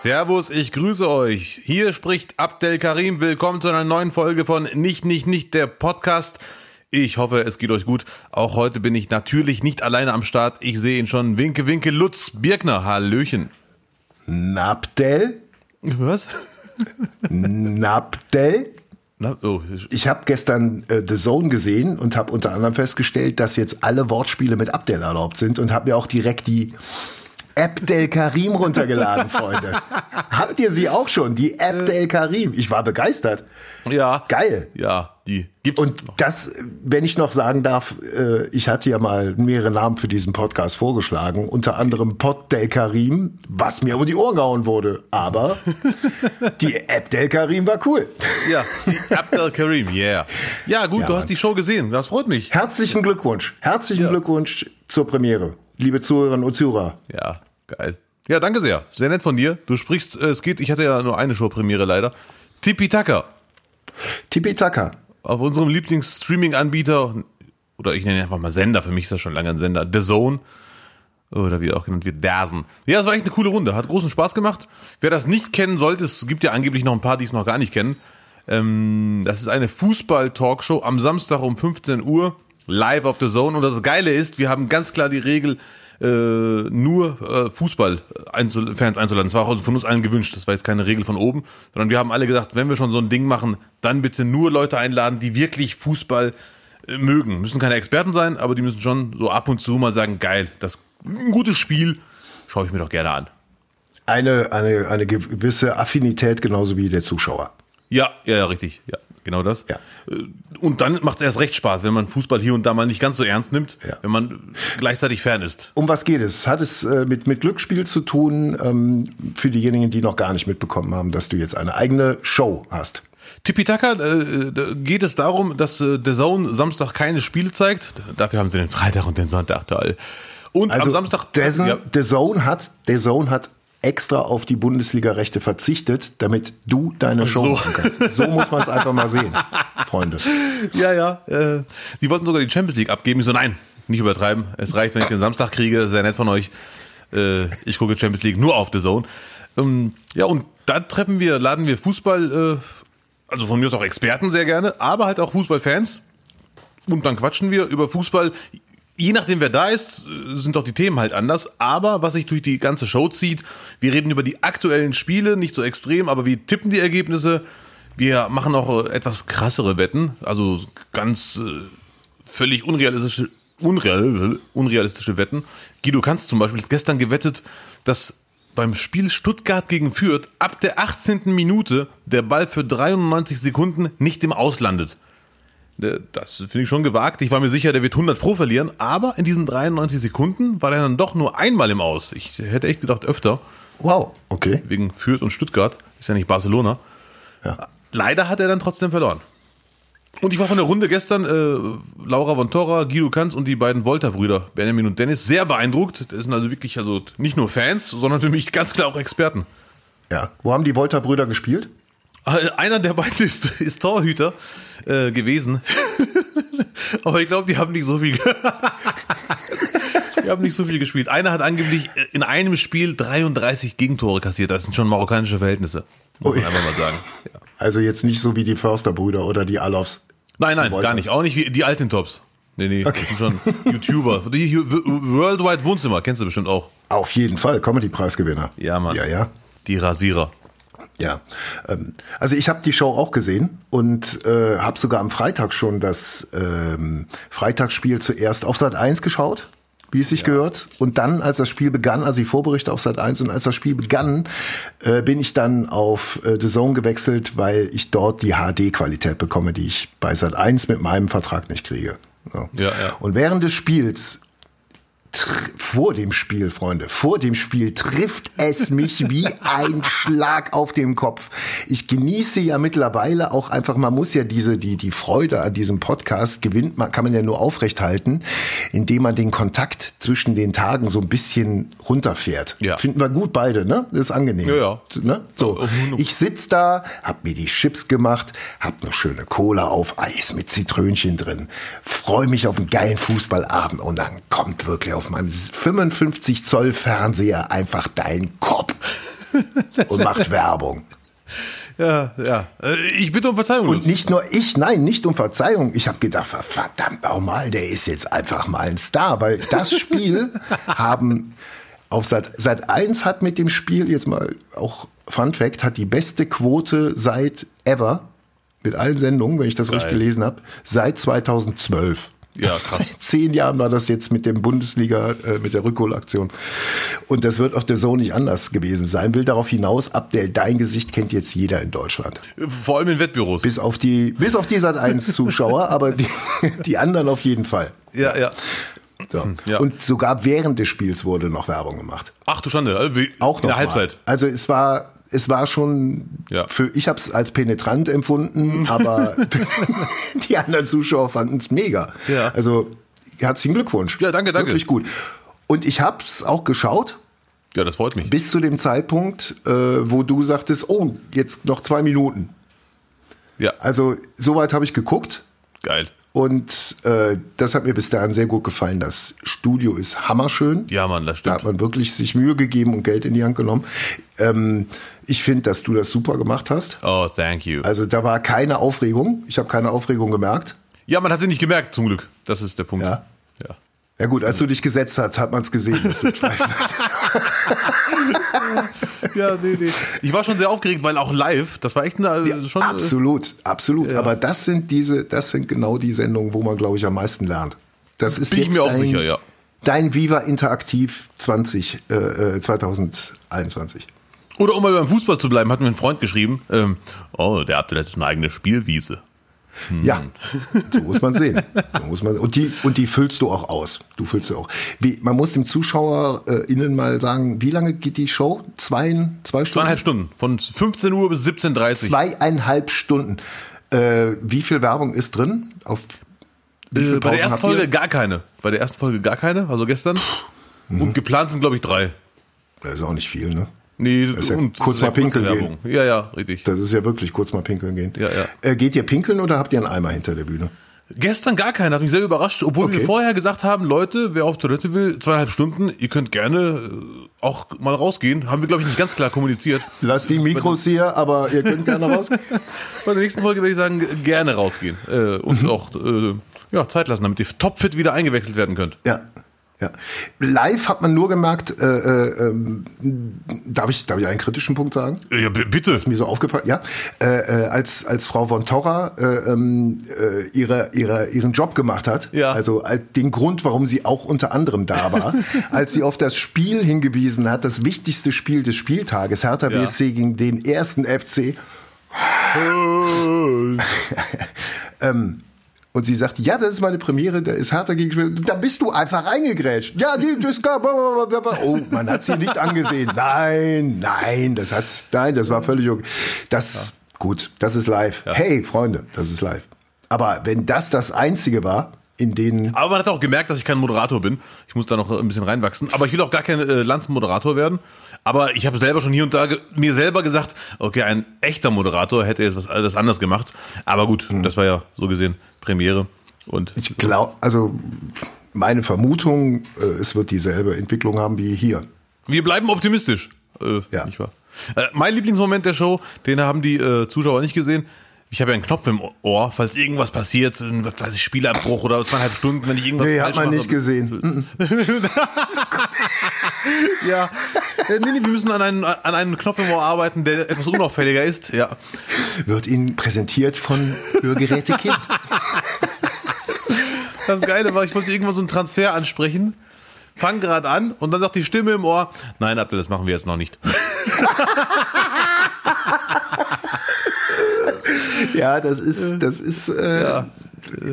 Servus, ich grüße euch. Hier spricht Abdel Karim. Willkommen zu einer neuen Folge von Nicht, Nicht, Nicht, der Podcast. Ich hoffe, es geht euch gut. Auch heute bin ich natürlich nicht alleine am Start. Ich sehe ihn schon. Winke, winke, Lutz Birkner. Hallöchen. Nabdel? Was? Nabdel? Na, oh, Ich habe gestern äh, The Zone gesehen und habe unter anderem festgestellt, dass jetzt alle Wortspiele mit Abdel erlaubt sind und habe mir auch direkt die Abdel Karim runtergeladen, Freunde. Habt ihr sie auch schon? Die Abdel Karim. Ich war begeistert. ja. Geil. Ja, die gibt's Und noch. das, wenn ich noch sagen darf, äh, ich hatte ja mal mehrere Namen für diesen Podcast vorgeschlagen, unter anderem Pod Del Karim, was mir um die Ohren gehauen wurde. Aber die App Del Karim war cool. Ja, die Abdel Karim, yeah. Ja, gut, Ja, du hast die Show gesehen. Das freut mich. Herzlichen Glückwunsch. Herzlichen Ja. Glückwunsch zur Premiere, liebe Zuhörerinnen und Zuhörer. Ja, geil. Ja, danke sehr. Sehr nett von dir. Du sprichst, äh, es geht, ich hatte ja nur eine Showpremiere leider. Tipi Taka. Tipi Taka. auf unserem Lieblings-Streaming-Anbieter, oder ich nenne ihn einfach mal Sender, für mich ist das schon lange ein Sender, The Zone, oder wie er auch genannt wird, Dazen. Ja, es war echt eine coole Runde, hat großen Spaß gemacht. Wer das nicht kennen sollte, es gibt ja angeblich noch ein paar, die es noch gar nicht kennen. Ähm, das ist eine Fußball-Talkshow am Samstag um 15 Uhr, live auf The Zone. Und das Geile ist, wir haben ganz klar die Regel, äh, nur äh, Fußball-Fans einzuladen. Das war auch also von uns allen gewünscht. Das war jetzt keine Regel von oben, sondern wir haben alle gesagt, wenn wir schon so ein Ding machen, dann bitte nur Leute einladen, die wirklich Fußball äh, mögen. Müssen keine Experten sein, aber die müssen schon so ab und zu mal sagen, geil, das ein gutes Spiel, schaue ich mir doch gerne an. Eine, eine, eine gewisse Affinität genauso wie der Zuschauer. Ja, ja, ja, richtig. Ja, genau das. Ja. Äh, Und dann macht es erst recht Spaß, wenn man Fußball hier und da mal nicht ganz so ernst nimmt, Ja. wenn man gleichzeitig Fan ist. Um was geht es? Hat es äh, mit, mit Glücksspiel zu tun, ähm, für diejenigen, die noch gar nicht mitbekommen haben, dass du jetzt eine eigene Show hast? Tipitaka äh, geht es darum, dass äh, der Zone Samstag keine Spiele zeigt. Dafür haben sie den Freitag und den Sonntag da. Und Also am Samstag. Dessen, ja, The Zone hat, The Zone hat extra auf die Bundesliga-Rechte verzichtet, damit du deine Show So. machen kannst. So muss man es einfach mal sehen, Freunde. ja, ja. Äh, die wollten sogar die Champions League abgeben. Ich so, nein, nicht übertreiben. Es reicht, wenn ich den Samstag kriege. Sehr nett von euch. Äh, ich gucke Champions League nur auf The Zone. Ähm, ja, und da treffen wir, laden wir Fußball, äh, also von mir aus auch Experten sehr gerne, aber halt auch Fußballfans. Und dann quatschen wir über Fußball. Je nachdem, wer da ist, sind doch die Themen halt anders. Aber was sich durch die ganze Show zieht, wir reden über die aktuellen Spiele, nicht so extrem, aber wir tippen die Ergebnisse. Wir machen auch äh, etwas krassere Wetten, also ganz äh, völlig unrealistische, unreal, unrealistische Wetten. Guido Kanz zum Beispiel hat gestern gewettet, dass beim Spiel Stuttgart gegen Fürth ab der 18. Minute der Ball für 93 Sekunden nicht im Aus landet. Äh, Das finde ich schon gewagt. Ich war mir sicher, der wird 100 Pro verlieren, aber in diesen 93 Sekunden war er dann doch nur einmal im Aus. Ich hätte echt gedacht öfter, Wow, okay. wegen Fürth und Stuttgart. Ist ja nicht Barcelona. Ja. Leider hat er dann trotzdem verloren. Und ich war von der Runde gestern, äh, Laura von Torra, Guido Kanz und die beiden Volta-Brüder, Benjamin und Dennis, sehr beeindruckt. Das sind also wirklich also nicht nur Fans, sondern für mich ganz klar auch Experten. Ja. Wo haben die Volta-Brüder gespielt? Äh, Einer der beiden ist, ist Torhüter äh, gewesen. Aber ich glaube, die haben nicht so viel. die haben nicht so viel gespielt. Einer hat angeblich in einem Spiel 33 Gegentore kassiert. Das sind schon marokkanische Verhältnisse. Muss man Ui. einfach mal sagen. Ja. Also jetzt nicht so wie die Förster-Brüder oder die Alofs. Nein, nein, gar nicht. Auch nicht wie die alten Tops. Nee, nee, das sind schon YouTuber. Die Worldwide Wohnzimmer, kennst du bestimmt auch. Auf jeden Fall, Comedy-Preisgewinner. Ja, Mann. Ja, ja. Die Rasierer. Ja, ähm, also ich habe die Show auch gesehen und äh, habe sogar am Freitag schon das ähm, Freitagsspiel zuerst auf Sat 1 geschaut, wie es sich gehört. Und dann, als das Spiel begann, also die Vorberichte auf Sat 1 und als das Spiel begann, äh, bin ich dann auf äh, The Zone gewechselt, weil ich dort die HD-Qualität bekomme, die ich bei Sat 1 mit meinem Vertrag nicht kriege. So. Ja, ja. Und während des Spiels vor dem Spiel, Freunde, vor dem Spiel trifft es mich wie ein Schlag auf dem Kopf. Ich genieße ja mittlerweile auch einfach, man muss ja diese, die, die Freude an diesem Podcast gewinnt, man kann man ja nur aufrechthalten, indem man den Kontakt zwischen den Tagen so ein bisschen runterfährt. Ja. Finden wir gut beide, ne? Das ist angenehm. Ja, ja. Ne? So, Ja, ich sitz da, hab mir die Chips gemacht, hab eine schöne Cola auf Eis mit Zitrönchen drin, freue mich auf einen geilen Fußballabend und dann kommt wirklich auf meinem 55 Zoll Fernseher einfach dein Kopf und macht Werbung. Ja, ja. Äh, Ich bitte um Verzeihung. Und nicht nur ich, nein, nicht um Verzeihung. Ich habe gedacht, verdammt nochmal, der ist jetzt einfach mal ein Star, weil das Spiel haben auf Sat, Sat 1 hat mit dem Spiel, jetzt mal auch Fun Fact, hat die beste Quote seit ever, mit allen Sendungen, wenn ich das richtig Geil. gelesen habe, seit 2012. Ja, krass. Seit zehn Jahren war das jetzt mit dem Bundesliga, äh, mit der Rückholaktion. Und das wird auch der Sohn nicht anders gewesen sein. Will darauf hinaus, Abdel, dein Gesicht kennt jetzt jeder in Deutschland. Vor allem in Wettbüros. Bis auf die, bis auf die Sat 1 Zuschauer, aber die, die anderen auf jeden Fall. ja, ja. So. Ja. Und sogar während des Spiels wurde noch Werbung gemacht. Ach du Schande. Also wie- Auch in noch der mal. Halbzeit. Also es war, es war schon, Ja. für, ich habe es als penetrant empfunden, aber die anderen Zuschauer fanden es mega. Ja. Also herzlichen Glückwunsch. Ja, danke, danke. Wirklich gut. Und ich habe es auch geschaut, Ja, das freut mich. bis zu dem Zeitpunkt, äh, wo du sagtest, oh, jetzt noch zwei Minuten. Ja, Also soweit habe ich geguckt. geil. Und äh, das hat mir bis dahin sehr gut gefallen. Das Studio ist hammerschön. Ja, Mann, das Da hat stimmt. man wirklich sich Mühe gegeben und Geld in die Hand genommen. Ähm, ich finde, dass du das super gemacht hast. Oh, thank you. Also da war keine Aufregung. Ich habe keine Aufregung gemerkt. Ja, man hat sie nicht gemerkt, zum Glück. Das ist der Punkt. Ja. ja. Ja gut, als du dich gesetzt hast, hat man es gesehen, dass du Streifen hattest. Ja, nee, nee. Ich war schon sehr aufgeregt, weil auch live, das war echt eine, Ja, schon. äh, absolut, absolut. Aber das sind diese, das sind genau die Sendungen, wo man, glaube ich, am meisten lernt. Das ist Bin ich jetzt mir auch dein, sicher, ja. Dein Viva Interaktiv 20, äh, äh, 2021. Oder um mal beim Fußball zu bleiben, hat mir ein Freund geschrieben, ähm, oh, der hat jetzt eine eigene Spielwiese. Ja, so muss man sehen. So muss man, und, die, und die füllst du auch aus. Du füllst du auch. Wie, man muss dem Zuschauer äh, innen mal sagen, wie lange geht die Show? Zwei, zwei Stunden? Zweieinhalb Stunden. Von 15 Uhr bis 17.30 Uhr. Zweieinhalb Stunden. Äh, wie viel Werbung ist drin? Auf Äh, bei der ersten habt ihr? Folge gar keine. Bei der ersten Folge gar keine, also gestern. Mhm. Und geplant sind, glaube ich, drei. Das ist auch nicht viel, ne? Nee, ist ja und kurz mal pinkeln Werbung. Ja, ja, richtig. Das ist ja wirklich kurz mal pinkeln gehen. Ja, ja. Äh, geht ihr pinkeln oder habt ihr einen Eimer hinter der Bühne? Gestern gar keiner, hat mich sehr überrascht, obwohl Okay. wir vorher gesagt haben, Leute, wer auf Toilette will, zweieinhalb Stunden, ihr könnt gerne äh, auch mal rausgehen. Haben wir, glaube ich, nicht ganz klar kommuniziert. Lasst die Mikros hier, aber ihr könnt gerne raus. Bei der nächsten Folge werde ich sagen, gerne rausgehen. Äh, und Mhm. auch äh, ja, Zeit lassen, damit ihr topfit wieder eingewechselt werden könnt. Ja. Ja. Live hat man nur gemerkt, äh, äh, ähm, darf, ich, darf ich einen kritischen Punkt sagen? Ja, bitte. mir so aufgefallen, ja, äh, äh, als, als Frau von Torra äh, ähm, äh, ihre, ihre, ihren Job gemacht hat, Ja. also den Grund, warum sie auch unter anderem da war, als sie auf das Spiel hingewiesen hat, das wichtigste Spiel des Spieltages, Hertha Ja. BSC gegen den ersten FC, ähm, und sie sagt, ja, das ist meine Premiere, da ist Hertha gegen Spiel. Da bist du einfach reingegrätscht. Ja, die, das gab, oh, man hat sie nicht angesehen. Nein, nein, das hat's, nein, das war völlig okay. Das, gut, das ist live. Hey, Freunde, das ist live. Aber wenn das das einzige war, in denen, Aber man hat auch gemerkt, dass ich kein Moderator bin. Ich muss da noch ein bisschen reinwachsen. Aber ich will auch gar kein äh, Landsmoderator werden. Aber ich habe selber schon hier und da mir selber gesagt, okay, ein echter Moderator hätte jetzt was alles anders gemacht. Aber gut, das war ja so gesehen Premiere. Und ich glaube, also meine Vermutung, äh, es wird dieselbe Entwicklung haben wie hier. wir bleiben optimistisch. Äh, Ja. Nicht wahr? Äh, mein Lieblingsmoment der Show, den haben die äh, Zuschauer nicht gesehen. Ich habe ja einen Knopf im Ohr, falls irgendwas passiert, ein, was weiß ich, Spielabbruch oder zweieinhalb Stunden, wenn ich irgendwas Nee, falsch hat man mache. nicht gesehen. Ja, Äh, nee, nee, wir müssen an einem, an einem Knopf im Ohr arbeiten, der etwas unauffälliger ist. Ja, Wird Ihnen präsentiert von Hörgeräte Kind. das Geile war, ich wollte irgendwann so einen Transfer ansprechen, fang gerade an und dann sagt die Stimme im Ohr, nein, Abdel, das machen wir jetzt noch nicht. Ja, das ist, das ist äh,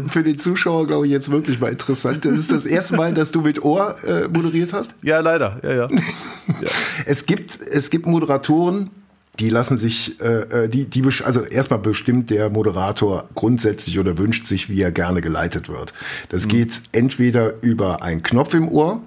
für den Zuschauer, glaube ich, jetzt wirklich mal interessant. Das ist das erste Mal, dass du mit Ohr äh, moderiert hast. Ja, leider, ja, ja. Es gibt, es gibt Moderatoren, die lassen sich, äh, äh, die, die, also erstmal bestimmt der Moderator grundsätzlich oder wünscht sich, wie er gerne geleitet wird. Das geht entweder über einen Knopf im Ohr,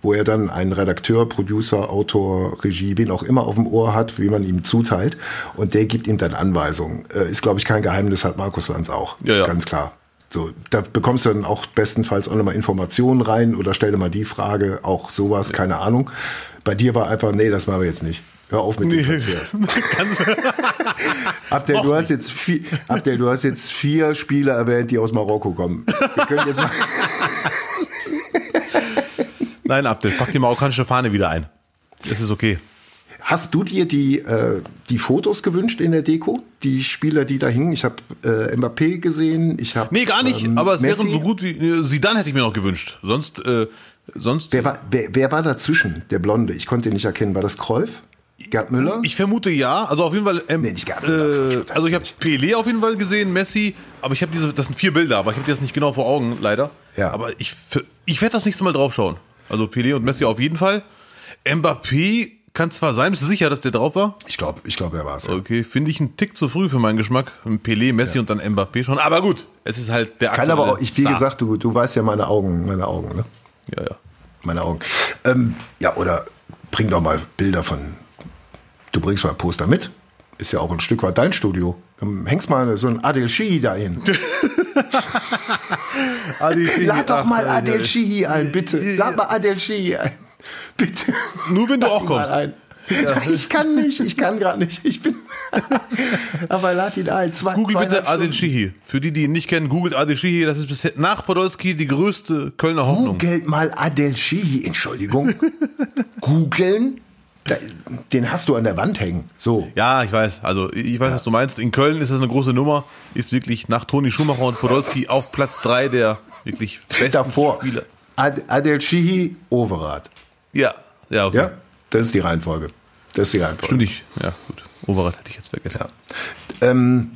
wo er dann einen Redakteur, Producer, Autor, Regie, wen auch immer auf dem Ohr hat, wie man ihm zuteilt. Und der gibt ihm dann Anweisungen. Äh, ist, glaube ich, kein Geheimnis, hat Markus Lanz auch. Ja, ja. Ganz klar. So, da bekommst du dann auch bestenfalls auch nochmal Informationen rein oder stell dir mal die Frage, auch sowas, keine Ahnung. Bei dir war einfach, nee, das machen wir jetzt nicht. Hör auf mit den Transfers. Abdel, du hast jetzt vier, Abdel, du hast jetzt vier Spieler erwähnt, die aus Marokko kommen. Wir können jetzt mal Nein, Abdel, pack die marokkanische Fahne wieder ein. Das ist okay. Hast du dir die, äh, die Fotos gewünscht in der Deko? Die Spieler, die da hingen? Ich habe äh, Mbappé gesehen, ich habe Nee, gar nicht, ähm, aber es Messi. wären so gut wie äh, Zidane hätte ich mir noch gewünscht. Sonst äh, sonst Wer war, wer, wer war dazwischen? Der Blonde, ich konnte ihn nicht erkennen. War das Kreuf? Gerd Müller? Ich vermute ja, also auf jeden Fall. Ähm, Nee, nicht Gerd Müller. äh, also ich habe Pelé auf jeden Fall gesehen, Messi, aber ich habe diese, das sind vier Bilder, aber ich habe die jetzt nicht genau vor Augen, leider. Ja. Aber ich, ich werde das nächste Mal draufschauen. Also Pelé und Messi auf jeden Fall. Mbappé kann zwar sein, bist du sicher, dass der drauf war? Ich glaube, ich glaube, er war es. Okay, finde ich einen Tick zu früh für meinen Geschmack. Pelé, Messi und dann Mbappé schon. Aber gut, es ist halt der Kann aber auch, ich, wie gesagt, du, du weißt ja meine Augen, meine Augen, ne? Ja, ja. Meine Augen. Ähm, ja, oder bring doch mal Bilder von. Du bringst mal ein Poster mit. Ist ja auch ein Stück weit dein Studio. Dann hängst mal so ein Adel Shihi dahin. Lad doch mal Adel Shihi ein, bitte. Lad mal Adel Shihi ein. Bitte. Nur wenn du auch kommst. ein. Ich kann nicht, ich kann gerade nicht. Ich bin. Aber lad ihn ein. Zwei, Google bitte Stunden. Shihi. Für die, die ihn nicht kennen, googelt Adil Shihi. Das ist bisher nach Podolski die größte Kölner Hoffnung. Googelt mal Adel Shihi, Entschuldigung. Googeln? Den hast du an der Wand hängen. So. Ja, ich weiß. Also ich weiß, was du meinst. In Köln ist das eine große Nummer. Ist wirklich nach Toni Schumacher und Podolski auf Platz drei der wirklich besten Davor. Spieler. Ad, Adel Shihi, Overath. Ja, ja, okay. Ja, das ist die Reihenfolge. Das ist die Reihenfolge. Stimmt nicht. Ja, gut. Overath hätte ich jetzt vergessen. Ähm,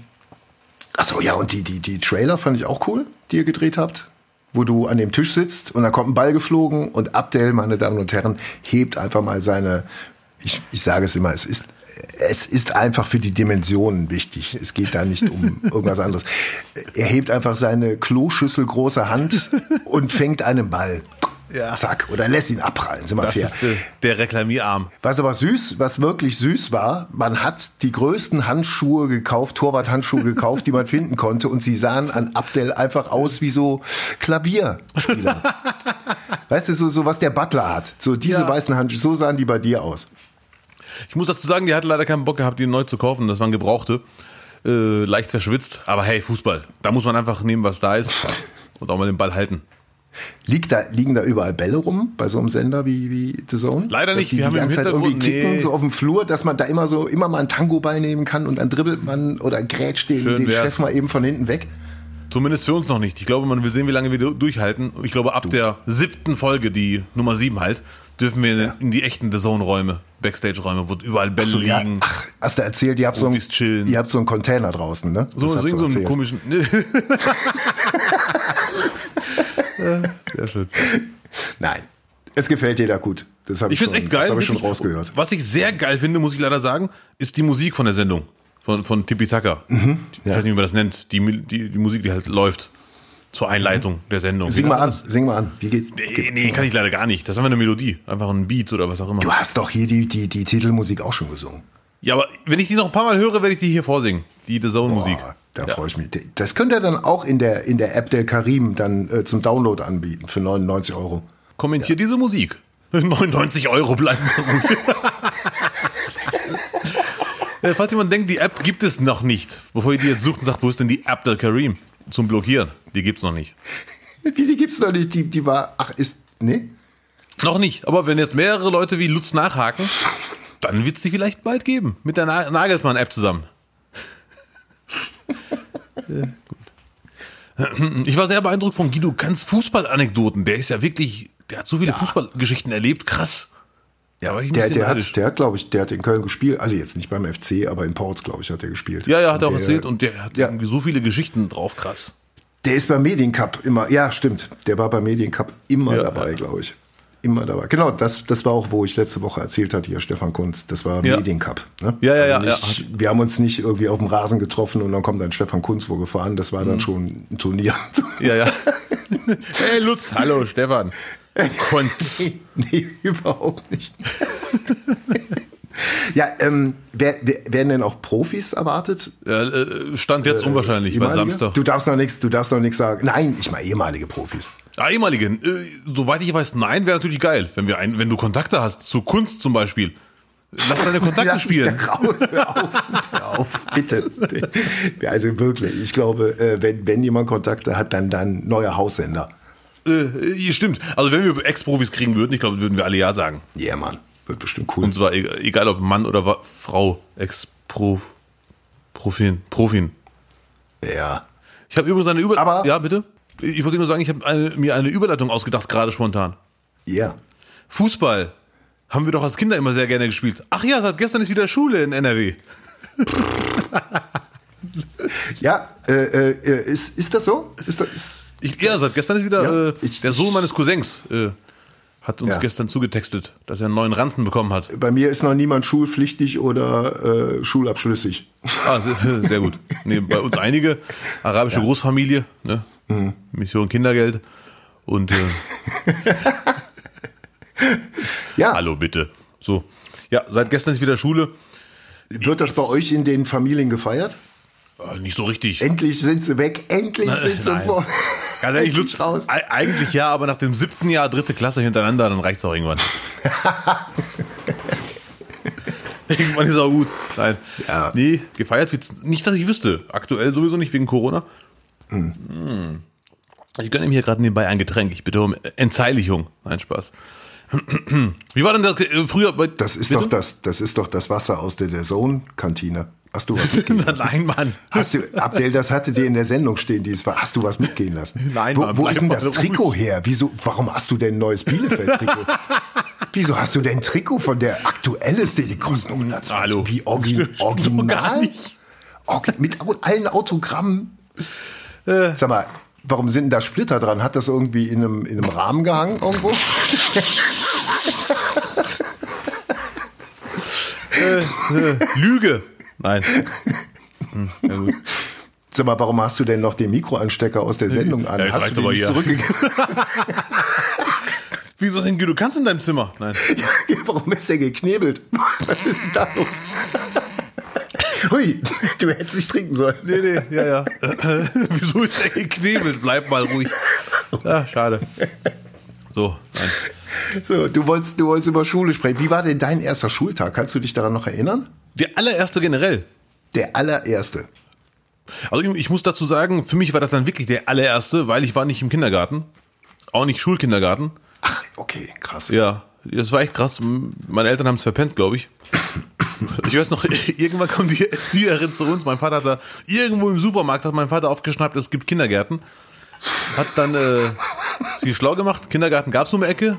achso, ja, und die, die, die Trailer fand ich auch cool, die ihr gedreht habt. Wo du an dem Tisch sitzt und da kommt ein Ball geflogen und Abdel, meine Damen und Herren, hebt einfach mal seine, ich, ich sage es immer, es ist, es ist einfach für die Dimensionen wichtig. Es geht da nicht um irgendwas anderes. Er hebt einfach seine Kloschüssel große Hand und fängt einen Ball. Ja. Zack. Oder lässt ihn abprallen, sind wir Das fair. ist äh, der Reklamierarm. Was aber süß, was wirklich süß war, man hat die größten Handschuhe gekauft, Torwart-Handschuhe gekauft, die man finden konnte und sie sahen an Abdel einfach aus wie so Klavierspieler. weißt du, so, so was der Butler hat. So diese Ja. weißen Handschuhe, so sahen die bei dir aus. Ich muss dazu sagen, die hatten leider keinen Bock gehabt, die neu zu kaufen. Das waren gebrauchte. Äh, leicht verschwitzt. Aber hey, Fußball. Da muss man einfach nehmen, was da ist. Und auch mal den Ball halten. Liegt da, liegen da überall Bälle rum bei so einem Sender wie, wie The Zone? Leider Dass nicht. Die, Wir die haben im ganze Zeit irgendwie kicken, nee. so auf dem Flur, dass man da immer so, immer mal einen Tango-Ball nehmen kann und dann dribbelt man oder grätscht den, Schön den wär's. Chef mal eben von hinten weg. Zumindest für uns noch nicht. Ich glaube, man will sehen, wie lange wir du- durchhalten. Ich glaube, ab der siebten Folge, die Nummer sieben halt, dürfen wir in- in die echten The Zone-Räume, Backstage-Räume, wo überall Bälle So, ja, liegen. ach, hast du erzählt, ihr habt, so einen, ihr habt so einen Container draußen, ne? so, so, so einen komischen. Sehr schön. Nein, es gefällt da gut. Das habe ich, Ich finde schon, echt geil. das ich schon rausgehört. Was ich sehr geil finde, muss ich leider sagen, ist die Musik von der Sendung. Von, von Tipi Taka. Ich Mhm. ja. weiß nicht, wie man das nennt. Die, die, die Musik, die halt läuft. Zur Einleitung der Sendung. Sing mal an, sing mal an. Wie geht? das? Nee, geht- nee, kann ich leider gar nicht. Das ist einfach eine Melodie. Einfach ein Beat oder was auch immer. Du hast doch hier die, die, die Titelmusik auch schon gesungen. Ja, aber wenn ich die noch ein paar Mal höre, werde ich die hier vorsingen. Die The Zone Musik. Boah, da freue ich mich. Das könnt ihr dann auch in der, in der App der Karim dann äh, zum Download anbieten für 99 Euro. Kommentiert diese Musik. 99 Euro bleiben. Äh, Falls jemand denkt, die App gibt es noch nicht, bevor ihr die jetzt sucht und sagt, wo ist denn die App der Karim zum Blockieren? Die gibt's noch nicht. Wie, die gibt's noch nicht. Die, die war, ach, ist, nee? Noch nicht. Aber wenn jetzt mehrere Leute wie Lutz nachhaken, dann wird's die vielleicht bald geben. Mit der Na Nagelsmann-App zusammen. Ja, gut. Ich war sehr beeindruckt von Guido Kanz Fußballanekdoten. Der ist ja wirklich, der hat so viele Fußballgeschichten erlebt. Krass. Ja, war ich der, der, neidisch. hat, der hat, glaube ich, der hat in Köln gespielt. Also jetzt nicht beim FC, aber in Ports, glaube ich, hat er gespielt. Ja, ja, hat er auch erzählt. Und der hat ja. so viele Geschichten drauf. Krass. Der ist beim Mediencup immer, ja, stimmt. Der war beim Mediencup immer Ja, dabei, ja. glaube ich. Immer dabei. Genau, das, das war auch, wo ich letzte Woche erzählt hatte, hier Stefan Kunz. Das war Ja. Mediencup. Ne? Ja, ja, ja, nicht, Wir haben uns nicht irgendwie auf dem Rasen getroffen und dann kommt dann Stefan Kunz wo gefahren. Das war Mhm. dann schon ein Turnier. Ja, ja. hey Lutz, hallo Stefan. Konz. nee, überhaupt nicht. ja, ähm, wer, wer, werden denn auch Profis erwartet? Äh, stand jetzt unwahrscheinlich, weil? Samstag. Du darfst noch nichts, du darfst noch nichts sagen. Nein, ich meine ehemalige Profis. Ah, ehemalige. Äh, soweit ich weiß, nein, wäre natürlich geil, wenn wir ein, wenn du Kontakte hast zu Kunst zum Beispiel. Lass deine Kontakte Lass spielen. raus, hör auf, hör auf, bitte. Also wirklich, ich glaube, äh, wenn, wenn jemand Kontakte hat, dann dann neuer Haussender. Äh, stimmt. Also wenn wir Ex-Profis kriegen würden, ich glaube, würden wir alle ja sagen. Ja, yeah, Mann, wird bestimmt cool. Und zwar egal, egal ob Mann oder Frau, Ex-Pro, Profin, Profin. Ja. Ich habe übrigens eine Über... Aber- ja, bitte? Ich wollte nur sagen, ich habe mir eine Überleitung ausgedacht, gerade spontan. Ja. Fußball haben wir doch als Kinder immer sehr gerne gespielt. Ach ja, seit gestern ist wieder Schule in NRW. Ja, äh, äh, ist, ist das so? Ist das, ist, Ich, ja, seit gestern ist wieder Ja, äh, ich- der Sohn meines Cousins äh, hat uns Ja. gestern zugetextet, dass er einen neuen Ranzen bekommen hat. bei mir ist noch niemand schulpflichtig oder äh, schulabschlüssig. Ah, sehr, gut. Nee, bei uns einige arabische Großfamilie, ne? Mhm. Mission Kindergeld und äh, Ja, hallo bitte. So, ja, seit gestern ist wieder Schule. wird das bei euch in den Familien gefeiert? Äh, nicht so richtig. Endlich sind sie weg, endlich sind sie nein. vor. Ganz ehrlich, Lutz, raus. eigentlich ja, aber nach dem siebten Jahr dritte Klasse hintereinander, dann reicht's auch irgendwann. irgendwann ist auch gut. Nein. Ja. Nee, gefeiert wird's nicht, dass ich wüsste. Aktuell sowieso nicht wegen Corona. Hm. Ich gönne mir hier gerade nebenbei ein Getränk. Ich bitte um Entzeilichung. Nein, Spaß. Wie war denn das äh, früher bei Das ist Bitte? doch das, das ist doch das Wasser aus der, der Zone-Kantine. Hast du was mitgehen lassen? Nein, Mann. Hast du, Abdel, das hatte dir in der Sendung stehen, dieses war. Hast du was mitgehen lassen? Nein, wo, Mann, wo ist denn mal das ruhig. Trikot her? Wieso, warum hast du denn ein neues Bielefeld-Trikot? Wieso hast du denn ein Trikot von der aktuellste? Die kosten 120. Hallo. Wie orgi original? gar nicht. Orgi mit allen Autogrammen. Äh. Sag mal, warum sind denn da Splitter dran? Hat das irgendwie in einem, in einem Rahmen gehangen irgendwo? Lüge. Nein. Hm, ja gut. Sag mal, warum hast du denn noch den Mikroanstecker aus der Sendung an? Ja, hast du aber hier. zurückgegeben? Wieso denn du kannst in deinem Zimmer? Nein. Warum ist der geknebelt? Was ist denn da los? Hui, du hättest nicht trinken sollen. Nee, nee, ja, ja. Wieso ist der geknebelt? Bleib mal ruhig. Ja, schade. So, nein. So, du wolltest, du wolltest über Schule sprechen. Wie war denn dein erster Schultag? Kannst du dich daran noch erinnern? Der allererste generell. Der allererste. Also ich, ich muss dazu sagen, für mich war das dann wirklich der allererste, weil ich war nicht im Kindergarten. Auch nicht Schulkindergarten. Ach, okay, krass. Ja, das war echt krass. Meine Eltern haben es verpennt, glaube ich. Ich weiß noch, irgendwann kommt die Erzieherin zu uns. Mein Vater hat da irgendwo im Supermarkt hat mein Vater aufgeschnappt, es gibt Kindergärten. Hat dann äh, sich schlau gemacht. Kindergarten gab es nur eine Ecke.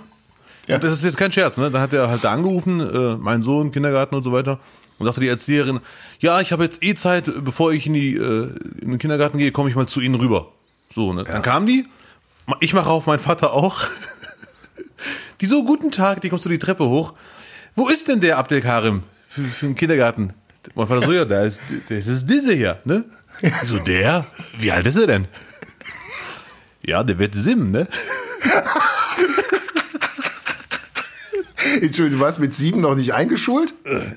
Ja. Und das ist jetzt kein Scherz, ne? Dann hat er halt da angerufen, äh, mein Sohn, Kindergarten und so weiter. Und sagte die Erzieherin, ja, ich habe jetzt eh Zeit, bevor ich in, die, äh, in den Kindergarten gehe, komme ich mal zu Ihnen rüber. So, ne? Dann kam die, ich mache auf, mein Vater auch. Die so, guten Tag, die kommt so die Treppe hoch. Wo ist denn der Abdel Karim für, für den Kindergarten? Mein Vater so, ja, da ist, das ist dieser hier, ne? Ich So, der? Wie alt ist er denn? Ja, der wird Sim, ne? Entschuldigung, du warst mit sieben noch nicht eingeschult?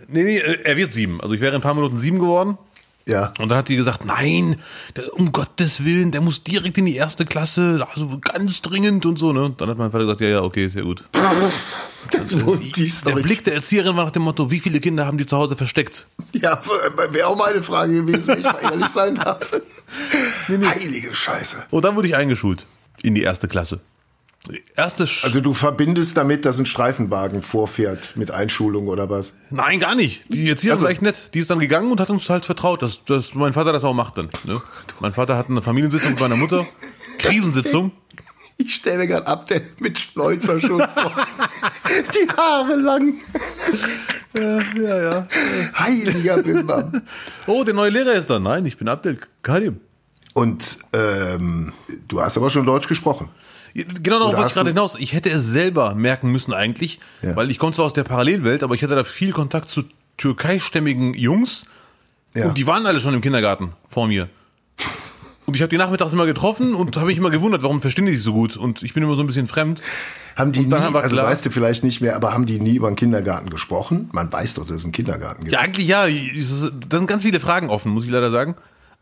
Nee, nee, äh, er wird sieben. Also ich wäre in ein paar Minuten sieben geworden. Ja. Und dann hat die gesagt, nein, der, um Gottes Willen, der muss direkt in die erste Klasse, also ganz dringend und so, ne? Und dann hat mein Vater gesagt, ja, ja, okay, ist ja gut. Das die Der. Blick der Erzieherin war nach dem Motto, wie viele Kinder haben die zu Hause versteckt? Ja, wäre auch meine Frage gewesen, wenn ich mal ehrlich sein darf. Heilige Scheiße. Und dann wurde ich eingeschult in die erste Klasse. Die Erste Sch Also du verbindest damit, dass ein Streifenwagen vorfährt mit Einschulung oder was? Nein, gar nicht. Die Erzieherin Also- war echt nett. Die ist dann gegangen und hat uns halt vertraut, dass, dass mein Vater das auch macht dann. Ne? Mein Vater hat eine Familiensitzung mit meiner Mutter. Krisensitzung. Ich stelle mir gerade ab, der mit Schleuzer schon vor. Die Haare lang. Ja, ja. Heiliger Bimbam. Oh, der neue Lehrer ist da. Nein, ich bin Abdel Karim. Und ähm, du hast aber schon Deutsch gesprochen. Genau darauf wollte ich gerade hinaus. Ich hätte es selber merken müssen eigentlich, Ja. weil ich komme zwar aus der Parallelwelt, aber ich hatte da viel Kontakt zu türkeistämmigen Jungs Ja. und die waren alle schon im Kindergarten vor mir. Und ich habe die nachmittags immer getroffen und habe mich immer gewundert, warum verstehen die sich so gut und ich bin immer so ein bisschen fremd. Haben die nie, also klar- weißt du vielleicht nicht mehr, aber haben die nie über den Kindergarten gesprochen? Man weiß doch, dass es einen Kindergarten gibt. Ja, eigentlich ja. Da sind ganz viele Fragen offen, muss ich leider sagen.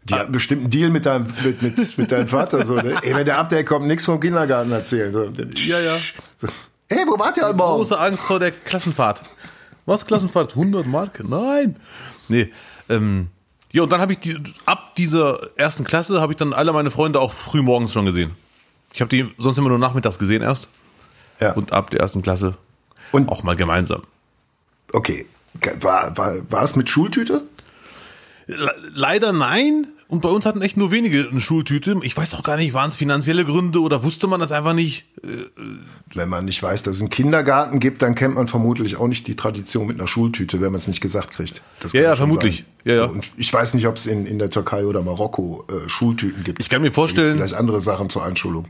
Die hatten bestimmt einen Deal mit deinem, mit, mit, mit deinem Vater. So, ne? Ey, wenn der ab, der kommt, nichts vom Kindergarten erzählen. So, Ja, ja. So, Ey, wo wart ihr heute Morgen? Große Angst vor der Klassenfahrt. Was, Klassenfahrt? 100 Mark? Nein. Nee. Ähm, ja, und dann habe ich die, ab dieser ersten Klasse habe ich dann alle meine Freunde auch früh morgens schon gesehen. Ich habe die sonst immer nur nachmittags gesehen erst. Ja. Und ab der ersten Klasse Und- auch mal gemeinsam. Okay. War, war, war es mit Schultüte? Le leider nein. Und bei uns hatten echt nur wenige eine Schultüte. Ich weiß auch gar nicht, waren es finanzielle Gründe oder wusste man das einfach nicht? Wenn man nicht weiß, dass es einen Kindergarten gibt, dann kennt man vermutlich auch nicht die Tradition mit einer Schultüte, wenn man es nicht gesagt kriegt. Das Ja, ja, vermutlich. sein. Ja, ja. So, und ich weiß nicht, ob es in, in der Türkei oder Marokko äh, Schultüten gibt. Ich kann mir vorstellen- vielleicht andere Sachen zur Einschulung.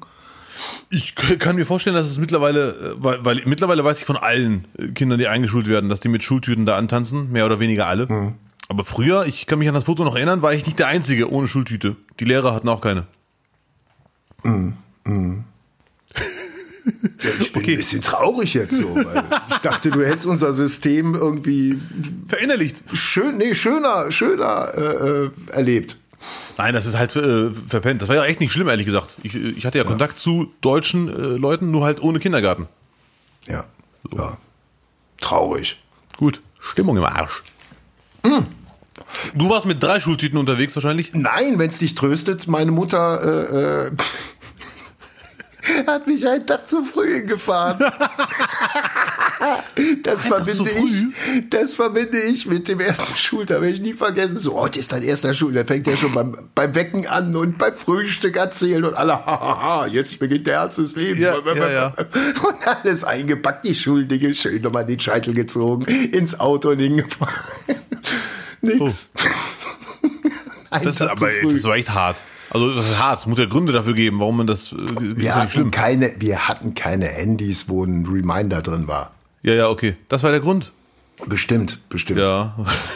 Ich kann mir vorstellen, dass es mittlerweile, äh, weil, weil mittlerweile weiß ich von allen äh, Kindern, die eingeschult werden, dass die mit Schultüten da antanzen, mehr oder weniger alle. Aber früher, ich kann mich an das Foto noch erinnern, war ich nicht der Einzige ohne Schultüte. Die Lehrer hatten auch keine. Ja, ich bin ein bisschen traurig jetzt so, weil ich dachte, du hättest unser System irgendwie Verinnerlicht. schön, nee, schöner, schöner äh, äh, erlebt. Nein, das ist halt äh, verpennt. Das war ja echt nicht schlimm, ehrlich gesagt. Ich, ich hatte ja, Kontakt zu deutschen äh, Leuten, nur halt ohne Kindergarten. Ja. ja. Traurig. Gut. Stimmung im Arsch. Du warst mit drei Schultüten unterwegs wahrscheinlich? Nein, wenn es dich tröstet, meine Mutter äh, äh, hat mich einen Tag zu früh gefahren. Das verbinde ich, das verbinde ich mit dem ersten Schultag, werde ich nie vergessen. So, heute ist dein erster Schultag. Fängt er schon beim, beim Wecken an und beim Frühstück erzählen und alle, hahaha, jetzt beginnt der Herz des Lebens. Ja, ja, ja. Und alles eingepackt, die Schuldinge schön nochmal den Scheitel gezogen, ins Auto und hingefahren. Nix. Oh. Das ist, aber das war echt hart. Also das ist hart. Es muss ja Gründe dafür geben, warum man das. Äh, Wir ja nicht hatten, keine, wir hatten keine Handys, wo ein Reminder drin war. Ja, ja, okay. Das war der Grund. Bestimmt, bestimmt. Ja.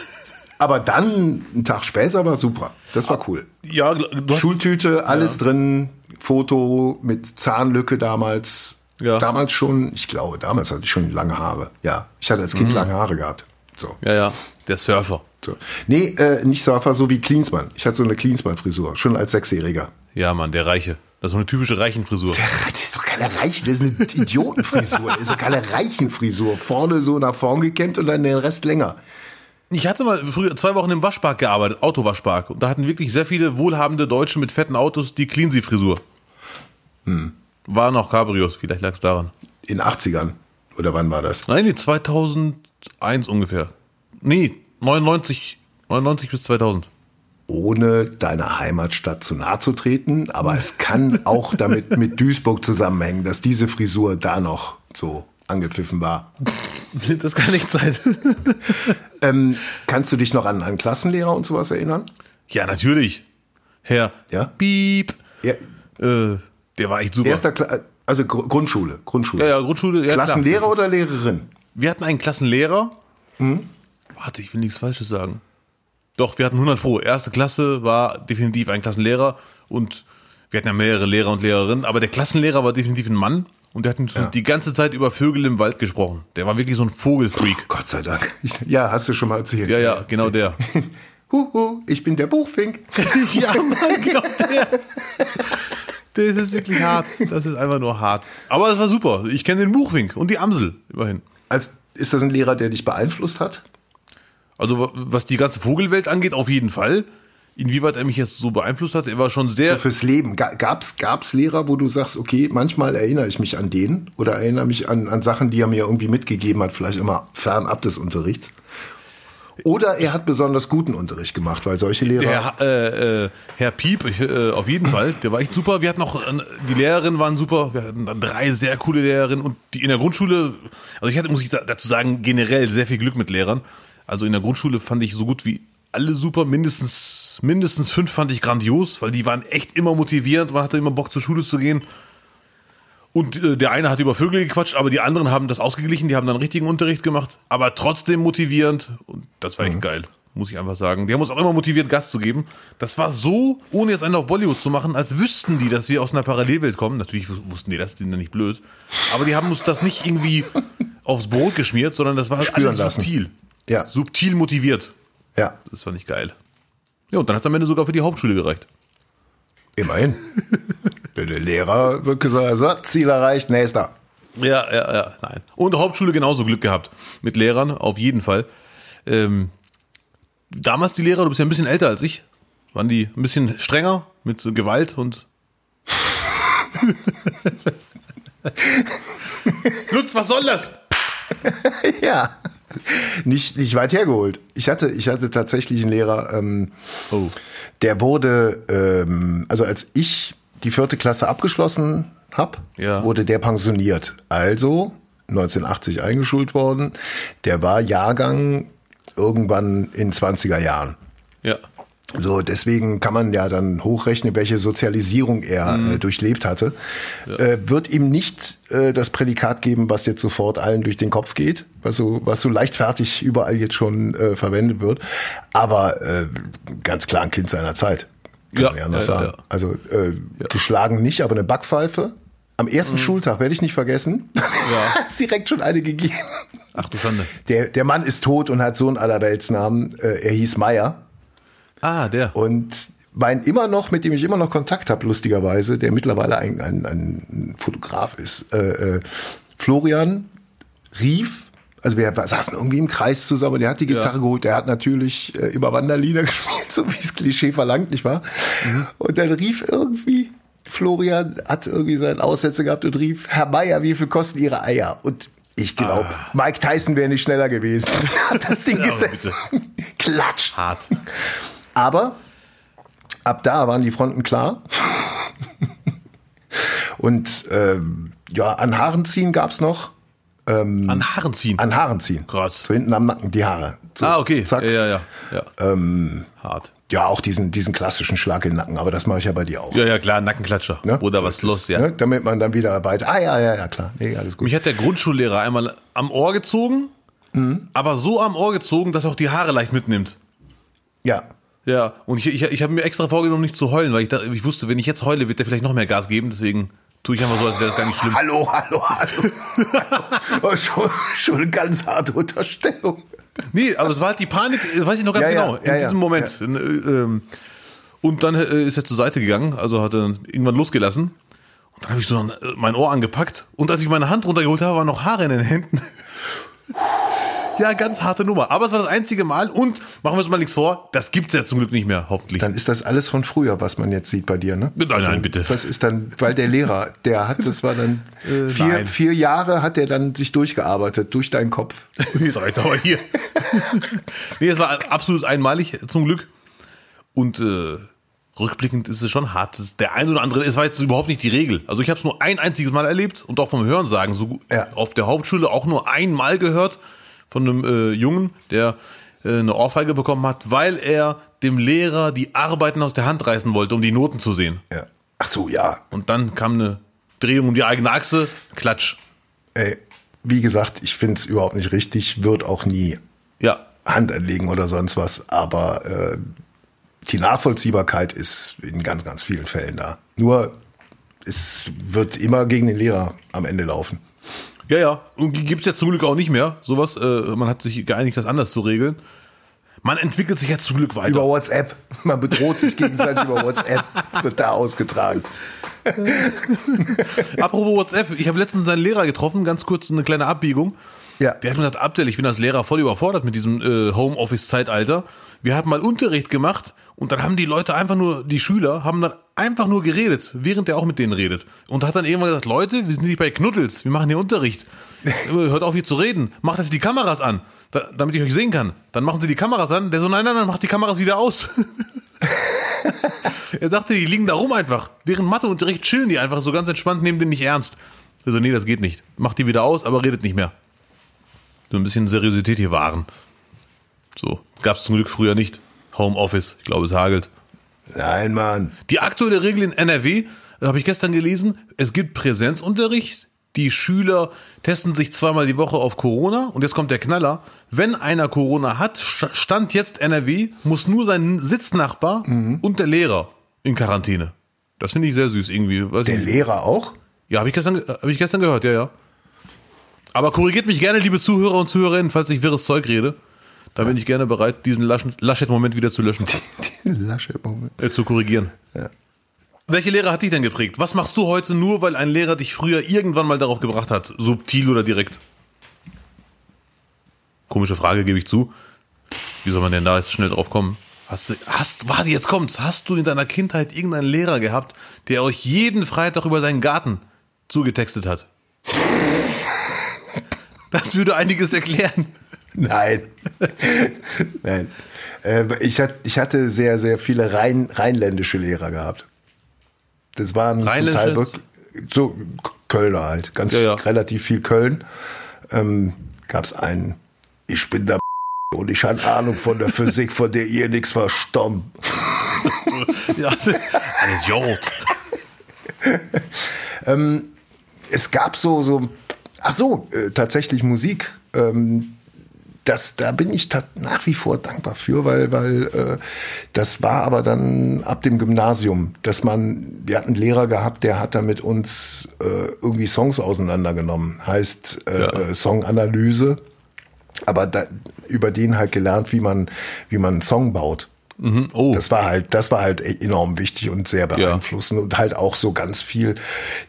Aber dann, einen Tag später, war super. Das war cool. Ja, Schultüte, alles drin, Foto mit Zahnlücke damals. Ja. Damals schon, ich glaube, damals hatte ich schon lange Haare. Ja, ich hatte als Kind Mhm. lange Haare gehabt. So. Ja, ja, der Surfer. So. Nee, äh, nicht Surfer, so wie Cleansman. Ich hatte so eine Cleansman-Frisur, schon als Sechsjähriger. Ja, Mann, der Reiche. Das ist so eine typische Reichenfrisur. Das ist doch keine Reichen, das ist eine Idiotenfrisur. Das ist doch keine Reichenfrisur. Vorne so nach vorn gekämmt und dann den Rest länger. Ich hatte mal früher zwei Wochen im Waschpark gearbeitet, Autowaschpark. Und da hatten wirklich sehr viele wohlhabende Deutsche mit fetten Autos die Cleansy-Frisur. Hm. Waren auch Cabrios, vielleicht lag es daran. In den 80ern? Oder wann war das? Nein, die 2000 1 ungefähr. Nee, 99, 99 bis 2000 ohne deiner Heimatstadt zu nahe zu treten, aber es kann auch damit mit Duisburg zusammenhängen, dass diese Frisur da noch so angepfiffen war. Das kann nicht sein. Ähm, kannst du dich noch an einen Klassenlehrer und sowas erinnern? Ja, natürlich. Herr ja? Piep. Ja. Äh, der war echt super. Erster Kla also Grundschule, Grundschule. Ja, ja, Grundschule. Ja, Klassenlehrer oder Lehrerin? Wir hatten einen Klassenlehrer. Hm? Warte, ich will nichts Falsches sagen. Doch, wir hatten 100 Pro. Erste Klasse war definitiv ein Klassenlehrer und wir hatten ja mehrere Lehrer und Lehrerinnen, aber der Klassenlehrer war definitiv ein Mann und der hat uns die ganze Zeit über Vögel im Wald gesprochen. Der war wirklich so ein Vogelfreak. Gott sei Dank. Ich, ja, hast du schon mal erzählt. Ja, ja, genau der. Huhu, ich bin der Buchfink. ja, Mann, genau der. Das ist wirklich hart. Das ist einfach nur hart. Aber es war super. Ich kenne den Buchwink und die Amsel immerhin. Also, ist das ein Lehrer, der dich beeinflusst hat? Also wa- was die ganze Vogelwelt angeht, auf jeden Fall. Inwieweit er mich jetzt so beeinflusst hat, er war schon sehr. So fürs Leben. Ga- Gab's, gab's Lehrer, wo du sagst, okay, manchmal erinnere ich mich an den oder erinnere mich an, an Sachen, die er mir irgendwie mitgegeben hat, vielleicht immer fernab des Unterrichts. Oder er hat besonders guten Unterricht gemacht, weil solche Lehrer. Der äh, äh, Herr Piep, ich, äh, auf jeden Fall, der war echt super. Wir hatten auch, äh, die Lehrerinnen waren super. Wir hatten dann drei sehr coole Lehrerinnen und die in der Grundschule, also ich hatte, muss ich dazu sagen, generell sehr viel Glück mit Lehrern. Also in der Grundschule fand ich so gut wie alle super. Mindestens, mindestens fünf fand ich grandios, weil die waren echt immer motivierend. Man hatte immer Bock zur Schule zu gehen. Und äh, der eine hat über Vögel gequatscht, aber die anderen haben das ausgeglichen, die haben dann richtigen Unterricht gemacht, aber trotzdem motivierend. Und das war echt geil, muss ich einfach sagen. Die haben uns auch immer motiviert, Gas zu geben. Das war so, ohne jetzt einen auf Bollywood zu machen, als wüssten die, dass wir aus einer Parallelwelt kommen. Natürlich wus- wussten die das, die sind ja nicht blöd. Aber die haben uns das nicht irgendwie aufs Brot geschmiert, sondern das war Spüren alles lassen. subtil. Ja. Subtil motiviert. Ja, Das fand ich geil. Ja, und dann hat es am Ende sogar für die Hauptschule gereicht. Immerhin. der Lehrer wird gesagt, so, Ziel erreicht, nächster. Ja, ja, ja, nein. Und Hauptschule genauso Glück gehabt. Mit Lehrern, auf jeden Fall. Ähm, damals die Lehrer, du bist ja ein bisschen älter als ich, waren die ein bisschen strenger mit so Gewalt und. Lutz, was soll das? ja. Nicht, nicht weit hergeholt. Ich hatte, ich hatte tatsächlich einen Lehrer, ähm, Oh. der wurde, ähm, also als ich die vierte Klasse abgeschlossen habe, Ja. wurde der pensioniert. Also 1980 eingeschult worden. Der war Jahrgang irgendwann in 20er Jahren. Ja. So, deswegen kann man ja dann hochrechnen, welche Sozialisierung er Mhm. äh, durchlebt hatte. Äh, wird ihm nicht äh, das Prädikat geben, was jetzt sofort allen durch den Kopf geht, was so, was so leichtfertig überall jetzt schon äh, verwendet wird. Aber äh, ganz klar ein Kind seiner Zeit. Kann Ja, man ja anders ja, ja, sagen. ja. Also äh, geschlagen nicht, aber eine Backpfeife. Am ersten Schultag werde ich nicht vergessen. Mhm. Ja. Hat direkt schon eine gegeben. Ach du Schande. Der, der Mann ist tot und hat so einen Allerweltsnamen. Äh, er hieß Meier. Ah, der. Und mein immer noch, mit dem ich immer noch Kontakt habe, lustigerweise, der mittlerweile ein, ein, ein Fotograf ist, äh, äh, Florian rief, also wir saßen irgendwie im Kreis zusammen, der hat die Gitarre Ja. geholt, der hat natürlich äh, immer Wanderlieder gespielt, so wie es Klischee verlangt, nicht wahr? Und dann rief irgendwie, Florian hat irgendwie seinen Aussetzer gehabt und rief, Herr Meier, wie viel kosten Ihre Eier? Und ich glaube, Mike Tyson wäre nicht schneller gewesen. hat das Ding Ja, gesessen. Klatsch. Hart. Aber ab da waren die Fronten klar. Und ähm, ja, an Haaren ziehen gab's noch. An Haaren ziehen. An Haaren ziehen. Krass. So hinten am Nacken, die Haare. So, ah, okay. Zack. Ja, ja, ja. ja. Ähm, Hart. ja, auch diesen, diesen klassischen Schlag in den Nacken, aber das mache ich ja bei dir auch. Ja, ja, klar, Nackenklatscher. Ne? So was ist los, es, ja. Ne? Damit man dann wieder weiter. Ah, ja, ja, ja, klar. Nee, alles gut. Mich hat der Grundschullehrer einmal am Ohr gezogen, Mhm. aber so am Ohr gezogen, dass er auch die Haare leicht mitnimmt. Ja. Ja, und ich, ich, ich habe mir extra vorgenommen, nicht zu heulen, weil ich, dachte, ich wusste, wenn ich jetzt heule, wird der vielleicht noch mehr Gas geben. Deswegen tue ich einfach so, als wäre das gar nicht schlimm. Hallo, hallo, hallo. oh, schon, schon eine ganz harte Unterstellung. Nee, aber das war halt die Panik, das weiß ich noch ganz Ja, ja, genau, in ja, ja, diesem Moment. Äh, ähm, Und dann äh, ist er zur Seite gegangen, also hat er irgendwann losgelassen. Und dann habe ich so äh, mein Ohr angepackt. Und als ich meine Hand runtergeholt habe, waren noch Haare in den Händen. Ja, ganz harte Nummer. Aber es war das einzige Mal. Und machen wir uns mal nichts vor, das gibt's ja zum Glück nicht mehr, hoffentlich. Dann ist das alles von früher, was man jetzt sieht bei dir, ne? Nein, nein, bitte. Das ist dann, weil der Lehrer, der hat, das war dann vier, nein. vier Jahre hat er dann sich durchgearbeitet, durch deinen Kopf. Doch mal hier. nee, es war absolut einmalig, zum Glück. Und äh, rückblickend ist es schon hart. Der ein oder andere, es war jetzt überhaupt nicht die Regel. Also ich habe es nur ein einziges Mal erlebt und auch vom Hörensagen so Ja. auf der Hauptschule auch nur einmal gehört von einem äh, Jungen, der äh, eine Ohrfeige bekommen hat, weil er dem Lehrer die Arbeiten aus der Hand reißen wollte, um die Noten zu sehen. Ja. Ach so, ja. Und dann kam eine Drehung um die eigene Achse, Klatsch. Ey, wie gesagt, ich finde es überhaupt nicht richtig, wird auch nie Ja, Hand anlegen oder sonst was, aber äh, die Nachvollziehbarkeit ist in ganz, ganz vielen Fällen da. Nur es wird immer gegen den Lehrer am Ende laufen. Ja, ja. Und die gibt's ja zum Glück auch nicht mehr. Sowas. Äh, man hat sich geeinigt, das anders zu regeln. Man entwickelt sich jetzt zum Glück weiter. Über WhatsApp. Man bedroht sich gegenseitig über WhatsApp. Wird da ausgetragen. Apropos WhatsApp, ich habe letztens seinen Lehrer getroffen, ganz kurz eine kleine Abbiegung. Ja. Der hat mir gesagt, Abdel, ich bin als Lehrer voll überfordert mit diesem äh, Homeoffice-Zeitalter. Wir haben mal Unterricht gemacht und dann haben die Leute einfach nur, die Schüler haben dann einfach nur geredet, während er auch mit denen redet. Und hat dann irgendwann gesagt, Leute, wir sind nicht bei Knuddels, wir machen hier Unterricht. Hört auf hier zu reden, macht jetzt die Kameras an, da, damit ich euch sehen kann. Dann machen sie die Kameras an. Der so, nein, nein, nein, macht die Kameras wieder aus. Er sagte, die liegen da rum einfach. Während Matheunterricht chillen die einfach so ganz entspannt, nehmen den nicht ernst. Also, nee, das geht nicht. Macht die wieder aus, aber redet nicht mehr. So ein bisschen Seriosität hier wahren. So. Gab's zum Glück früher nicht. Homeoffice. Ich glaube, es hagelt. Nein, Mann. Die aktuelle Regel in NRW, äh, habe ich gestern gelesen, es gibt Präsenzunterricht. Die Schüler testen sich zweimal die Woche auf Corona. Und jetzt kommt der Knaller. Wenn einer Corona hat, sta- stand jetzt NRW, muss nur sein Sitznachbar und der Lehrer in Quarantäne. Das finde ich sehr süß irgendwie. Weiß Der. Lehrer auch? Ja, habe ich, gestern, hab ich gestern gehört, ja, ja. Aber korrigiert mich gerne, liebe Zuhörer und Zuhörerinnen, falls ich wirres Zeug rede. Da bin ich gerne bereit, diesen Laschet-Moment wieder zu löschen, Lasche Moment. äh, zu korrigieren. Welche Lehrer hat dich denn geprägt? Was machst du heute nur, weil ein Lehrer dich früher irgendwann mal darauf gebracht hat? Subtil oder direkt? Komische Frage, gebe ich zu. Wie soll man denn da jetzt schnell drauf kommen? Hast du, hast, warte, jetzt kommt's. Hast du in deiner Kindheit irgendeinen Lehrer gehabt, der euch jeden Freitag über seinen Garten zugetextet hat? Das würde einiges erklären. Nein. Nein. Äh, ich, hat, ich hatte sehr, sehr viele rhein, rheinländische Lehrer gehabt. Das waren zum? Teil wirklich so Kölner halt, ganz Ja, ja. relativ viel Köln. Ähm, Gab es einen, ich bin der und ich habe Ahnung von der Physik, von der ihr nichts verstanden. Ja, alles Jod. es gab so, so, ach so, äh, tatsächlich Musik. Ähm, das, da bin ich nach wie vor dankbar für, weil, weil äh, das war aber dann ab dem Gymnasium, dass man, wir hatten einen Lehrer gehabt, der hat da mit uns äh, irgendwie Songs auseinandergenommen, heißt äh, Ja. äh, Songanalyse, aber da, über den halt gelernt, wie man, wie man einen Song baut. Oh, Das war halt, das war halt enorm wichtig und sehr beeinflussend und halt auch so ganz viel.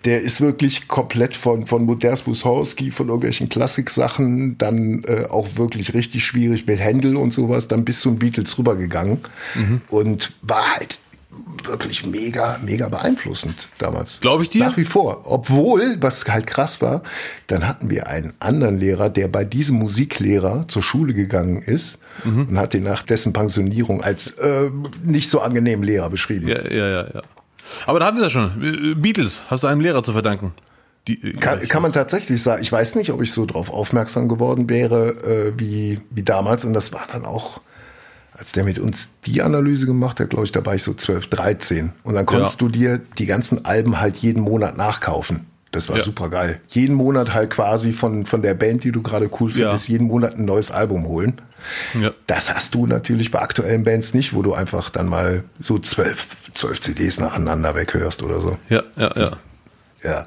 Der ist wirklich komplett von, von Moders Mussorgsky, von irgendwelchen Klassiksachen, dann äh, auch wirklich richtig schwierig mit Händel und sowas, dann bis zu den Beatles rübergegangen und war halt wirklich mega, mega beeinflussend damals. Glaub ich dir? Nach wie vor. Obwohl, was halt krass war, dann hatten wir einen anderen Lehrer, der bei diesem Musiklehrer zur Schule gegangen ist und hat ihn nach dessen Pensionierung als äh, nicht so angenehmen Lehrer beschrieben. ja, ja, ja, ja. Aber da hatten wir ja schon. Äh, Beatles hast du einem Lehrer zu verdanken. Die, äh, Kann, kann man tatsächlich sagen, ich weiß nicht, ob ich so drauf aufmerksam geworden wäre, äh, wie, wie damals. Und das war dann auch, als der mit uns die Analyse gemacht hat, glaube ich, da war ich so 12, 13. Und dann konntest Ja. du dir die ganzen Alben halt jeden Monat nachkaufen. Das war Ja. super geil. Jeden Monat halt quasi von, von der Band, die du gerade cool findest, jeden Monat ein neues Album holen. ja. Das hast du natürlich bei aktuellen Bands nicht, wo du einfach dann mal so zwölf, zwölf CDs nacheinander weghörst oder so. ja, ja, ja. Ja.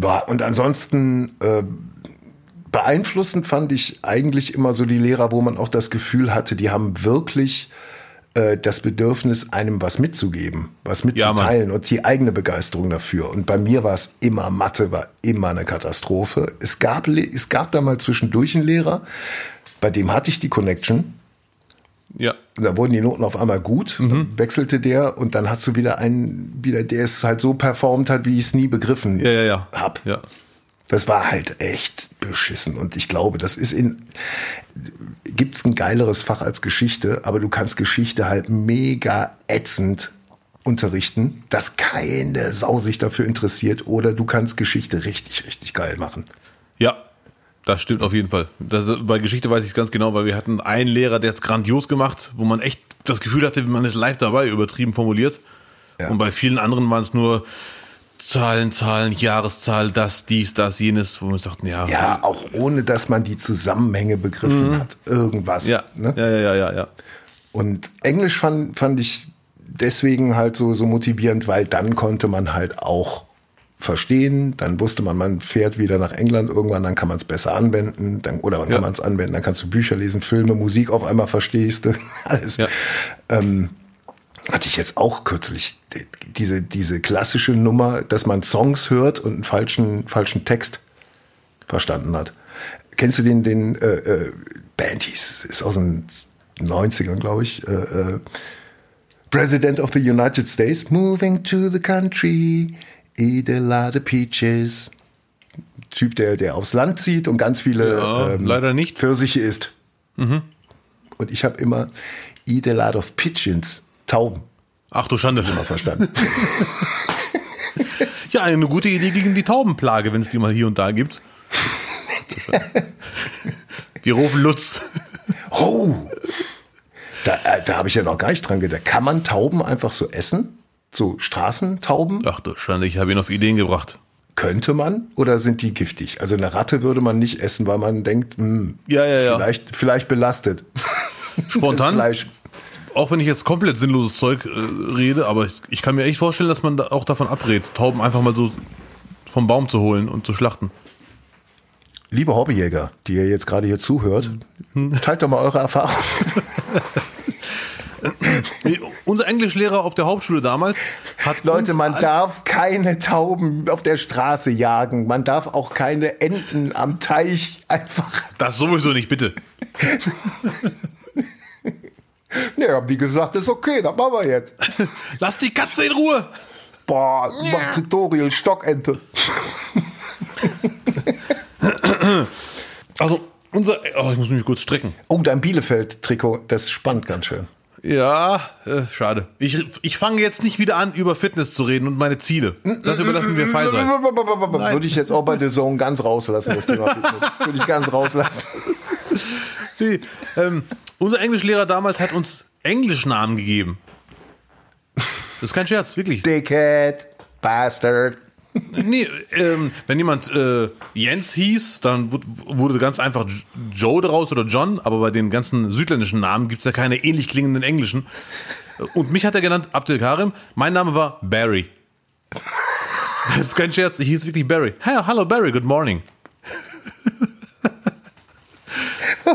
Ja, und ansonsten äh, beeinflussend fand ich eigentlich immer so die Lehrer, wo man auch das Gefühl hatte, die haben wirklich äh, das Bedürfnis, einem was mitzugeben, was mitzuteilen und die eigene Begeisterung dafür. Und bei mir war es immer, Mathe war immer eine Katastrophe. Es gab, es gab da mal zwischendurch einen Lehrer, bei dem hatte ich die Connection. ja. Und da wurden die Noten auf einmal gut, dann wechselte der und dann hast du wieder einen, wieder, der es halt so performt hat, wie ich es nie begriffen Ja, ja, ja. hab. Ja. Das war halt echt beschissen. Und ich glaube, das ist in. Gibt's ein geileres Fach als Geschichte, aber du kannst Geschichte halt mega ätzend unterrichten, dass keine Sau sich dafür interessiert, oder du kannst Geschichte richtig, richtig geil machen. Ja, das stimmt auf jeden Fall. Das, bei Geschichte weiß ich ganz genau, weil wir hatten einen Lehrer, der hat's grandios gemacht, wo man echt das Gefühl hatte, man ist live dabei, übertrieben formuliert. Ja. Und bei vielen anderen waren es nur Zahlen, Zahlen, Jahreszahl, das, dies, das, jenes, wo wir sagten, ja, Ja, auch ohne dass man die Zusammenhänge begriffen hat. Irgendwas. ja, ne? ja, ja, ja, ja, ja. Und Englisch fand, fand ich deswegen halt so, so motivierend, weil dann konnte man halt auch verstehen, dann wusste man, man fährt wieder nach England irgendwann, dann kann man es besser anwenden, dann, oder man Ja. kann man es anwenden, dann kannst du Bücher lesen, Filme, Musik auf einmal verstehst du, alles. Ja. Ähm, hatte ich jetzt auch kürzlich die- diese, diese klassische Nummer, dass man Songs hört und einen falschen, falschen Text verstanden hat. Kennst du den, den äh, äh, Band hieß, ist aus den 90ern, glaube ich. Äh, äh, President of the United States, moving to the country, eat a lot of peaches. Typ, der, der aufs Land zieht und ganz viele Ja, leider nicht. Pfirsiche isst. Und ich habe immer eat a lot of pigeons, Tauben, Ach du Schande. mal verstanden. Ja, eine gute Idee gegen die Taubenplage, wenn es die mal hier und da gibt. Wir rufen Lutz. Oh! Da, äh, da habe ich ja noch gar nicht dran gedacht. Kann man Tauben einfach so essen? So Straßentauben? Ach du Schande, ich habe ihn auf Ideen gebracht. Könnte man oder sind die giftig? Also eine Ratte würde man nicht essen, weil man denkt, hm, Ja, ja, ja. vielleicht, vielleicht belastet. Spontan. Auch wenn ich jetzt komplett sinnloses Zeug äh, rede, aber ich, ich kann mir echt vorstellen, dass man da auch davon abrät, Tauben einfach mal so vom Baum zu holen und zu schlachten. Liebe Hobbyjäger, die ihr jetzt gerade hier zuhört, teilt doch mal eure Erfahrung. Unser Englischlehrer auf der Hauptschule damals hat Leute, man darf keine Tauben auf der Straße jagen. Man darf auch keine Enten am Teich einfach. das sowieso nicht, bitte. Ja, wie gesagt, ist okay, das machen wir jetzt. Lass die Katze in Ruhe. Boah, mach Tutorial, Stockente. Also, unser, oh, ich muss mich kurz strecken. Oh, dein Bielefeld-Trikot, das spannt ganz schön. Ja, äh, schade. Ich, ich fange jetzt nicht wieder an, über Fitness zu reden und meine Ziele. Das überlassen wir Pfizer. Würde ich jetzt auch bei The Zone ganz rauslassen, das Thema Fitness. Würde ich ganz rauslassen. Nee, ähm, unser Englischlehrer damals hat uns Englischnamen gegeben. Das ist kein Scherz, wirklich. Dickhead, Bastard. Nee, ähm, wenn jemand äh, Jens hieß, dann wurde ganz einfach Joe daraus oder John, aber bei den ganzen südländischen Namen gibt's ja keine ähnlich klingenden englischen. Und mich hat er genannt Abdel Karim. Mein Name war Barry. Das ist kein Scherz, ich hieß wirklich Barry. Hey, hello Barry, good morning.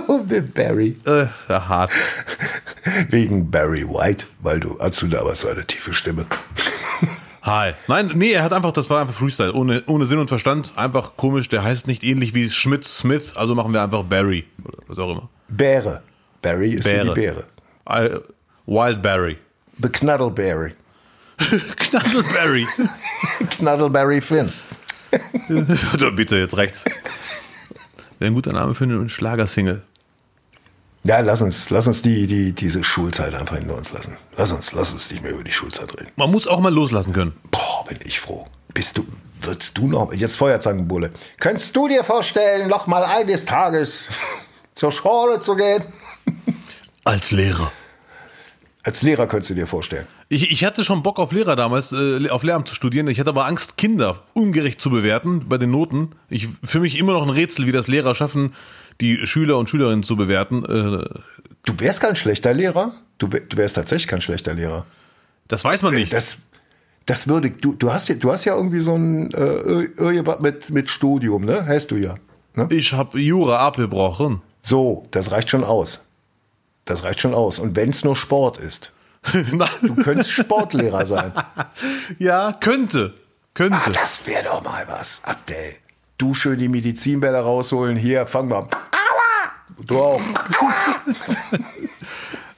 Oh, der Barry. Äh, hart. Wegen Barry White, weil du, hast du da aber so eine tiefe Stimme. Hi. Nein, nee, er hat einfach, das war einfach Freestyle, ohne, ohne Sinn und Verstand. Einfach komisch, der heißt nicht ähnlich wie Schmidt Smith, also machen wir einfach Barry. Oder was auch immer. Bäre. Barry ist Bäre. die Bäre. Äh, Wild Barry. Beknaddelberry. Knaddelberry. Knaddelberry Finn. so, bitte, jetzt rechts. Wäre ein guter Name für eine Schlagersingle. Ja, lass uns, lass uns die, die, diese Schulzeit einfach hinter uns lassen. Lass uns, lass uns nicht mehr über die Schulzeit reden. Man muss auch mal loslassen können. Boah, bin ich froh. Bist du, würdest du noch, jetzt Feuerzangenbulle. Könntest du dir vorstellen, noch mal eines Tages zur Schule zu gehen? Als Lehrer. Als Lehrer könntest du dir vorstellen. Ich, ich hatte schon Bock auf Lehrer damals, äh, auf Lehramt zu studieren. Ich hatte aber Angst, Kinder ungerecht zu bewerten bei den Noten. Ich, für mich immer noch ein Rätsel, wie das Lehrer schaffen, die Schüler und Schülerinnen zu bewerten. Äh, Du wärst kein schlechter Lehrer. Du, du wärst tatsächlich kein schlechter Lehrer. das weiß man nicht. Das, das würde, du, du hast ja, du hast ja irgendwie so ein äh, mit, mit Studium, ne? Heißt du ja. Ne? Ich habe Jura abgebrochen. So, das reicht schon aus. Das reicht schon aus. Und wenn es nur Sport ist, du könntest Sportlehrer sein. ja, könnte. Könnte. Ah, das wäre doch mal was. Abdel. Du schön die Medizinbälle rausholen. Hier, fang mal. Aua! Du auch.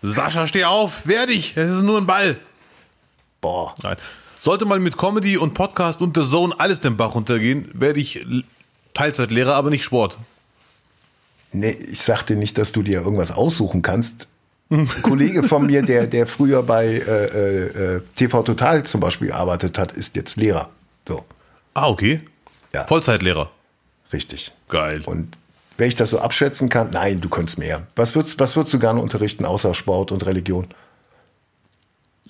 Sascha, steh auf, wehr dich, es ist nur ein Ball. Boah. Nein. Sollte mal mit Comedy und Podcast und The Zone alles den Bach runtergehen, werde ich Teilzeitlehrer, aber nicht Sport. Nee, ich sagte nicht, dass du dir irgendwas aussuchen kannst. Ein Kollege von mir, der, der früher bei äh, äh, äh, TV Total zum Beispiel gearbeitet hat, ist jetzt Lehrer. So, Ah, okay. Ja. Vollzeitlehrer. richtig. Geil. Und wenn ich das so abschätzen kann, nein, du könntest mehr. Was würdest, was würdest du gerne unterrichten außer Sport und Religion?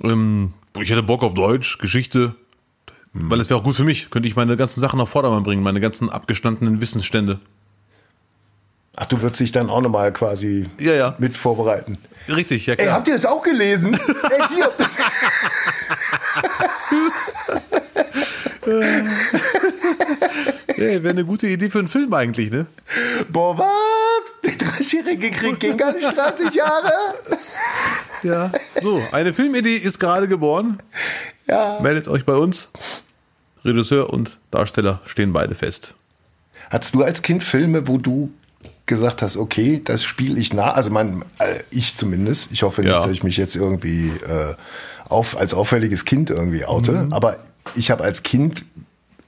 Ähm, ich hätte Bock auf Deutsch, Geschichte, weil es wäre auch gut für mich. Könnte ich meine ganzen Sachen auf Vordermann bringen, meine ganzen abgestandenen Wissensstände. Ach, du würdest dich dann auch nochmal quasi Ja, ja. mit vorbereiten. Richtig, ja Ey, klar. habt ihr es auch gelesen? Ey, hier. Ey, wäre eine gute Idee für einen Film eigentlich, ne? Boah, was? Der dreißigjährige Krieg ging gar nicht 30 Jahre. Ja. So, eine Filmidee ist gerade geboren. Ja. Meldet euch bei uns. Regisseur und Darsteller stehen beide fest. Hattest du als Kind Filme, wo du gesagt hast, okay, das spiele ich nach? Also man, äh, ich zumindest. Ich hoffe nicht, Ja. dass ich mich jetzt irgendwie äh, auf, als auffälliges Kind irgendwie oute. Mhm. Aber ich habe als Kind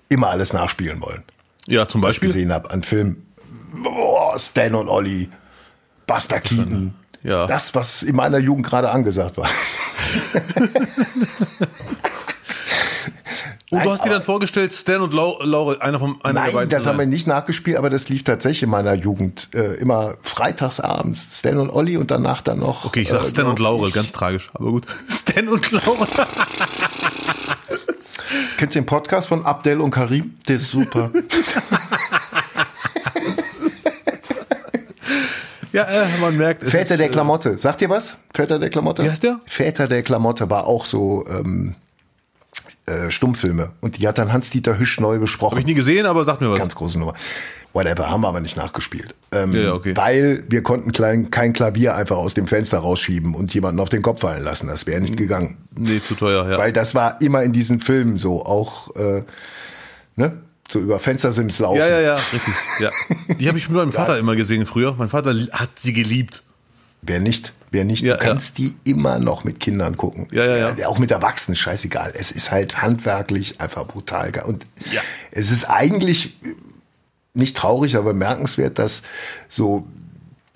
immer alles nachspielen wollen. Ja, zum Was ich Beispiel. gesehen habe an Filmen. Boah, Stan und Olli, Buster Keaton. Ja. Das, was in meiner Jugend gerade angesagt war. Und du hast dir dann vorgestellt, Stan und Lau Laurel, einer von einer der Nein, beiden. das haben wir nicht nachgespielt, aber das lief tatsächlich in meiner Jugend äh, immer freitagsabends. Stan und Olli und danach dann noch. Okay, ich sag äh, Stan und Laurel, ganz tragisch, aber gut. Stan und Laurel. Kennst du den Podcast von Abdel und Karim? Der ist super. Ja, äh, man merkt. es Väter ist, der äh, Klamotte. Sagt ihr was? Väter der Klamotte? Wie heißt der? Väter der Klamotte war auch so ähm, äh, Stummfilme. Und die hat dann Hans-Dieter Hüsch neu besprochen. Hab ich nie gesehen, aber sag mir was. Ganz große Nummer. Whatever, haben wir aber nicht nachgespielt. Ähm, Ja, ja, okay. Weil wir konnten klein, kein Klavier einfach aus dem Fenster rausschieben und jemanden auf den Kopf fallen lassen. Das wäre nicht gegangen. Nee, zu teuer, ja. Weil das war immer in diesen Filmen so, auch äh, ne? so über Fenstersims laufen. Ja, ja, ja, richtig. Ja. Die habe ich mit meinem Vater immer gesehen früher. Mein Vater hat sie geliebt. Wer nicht, wer nicht, Ja, du kannst die immer noch mit Kindern gucken. Ja, ja, ja. Auch mit Erwachsenen, scheißegal. Es ist halt handwerklich einfach brutal geil. Und Ja. es ist eigentlich nicht traurig, aber bemerkenswert, dass so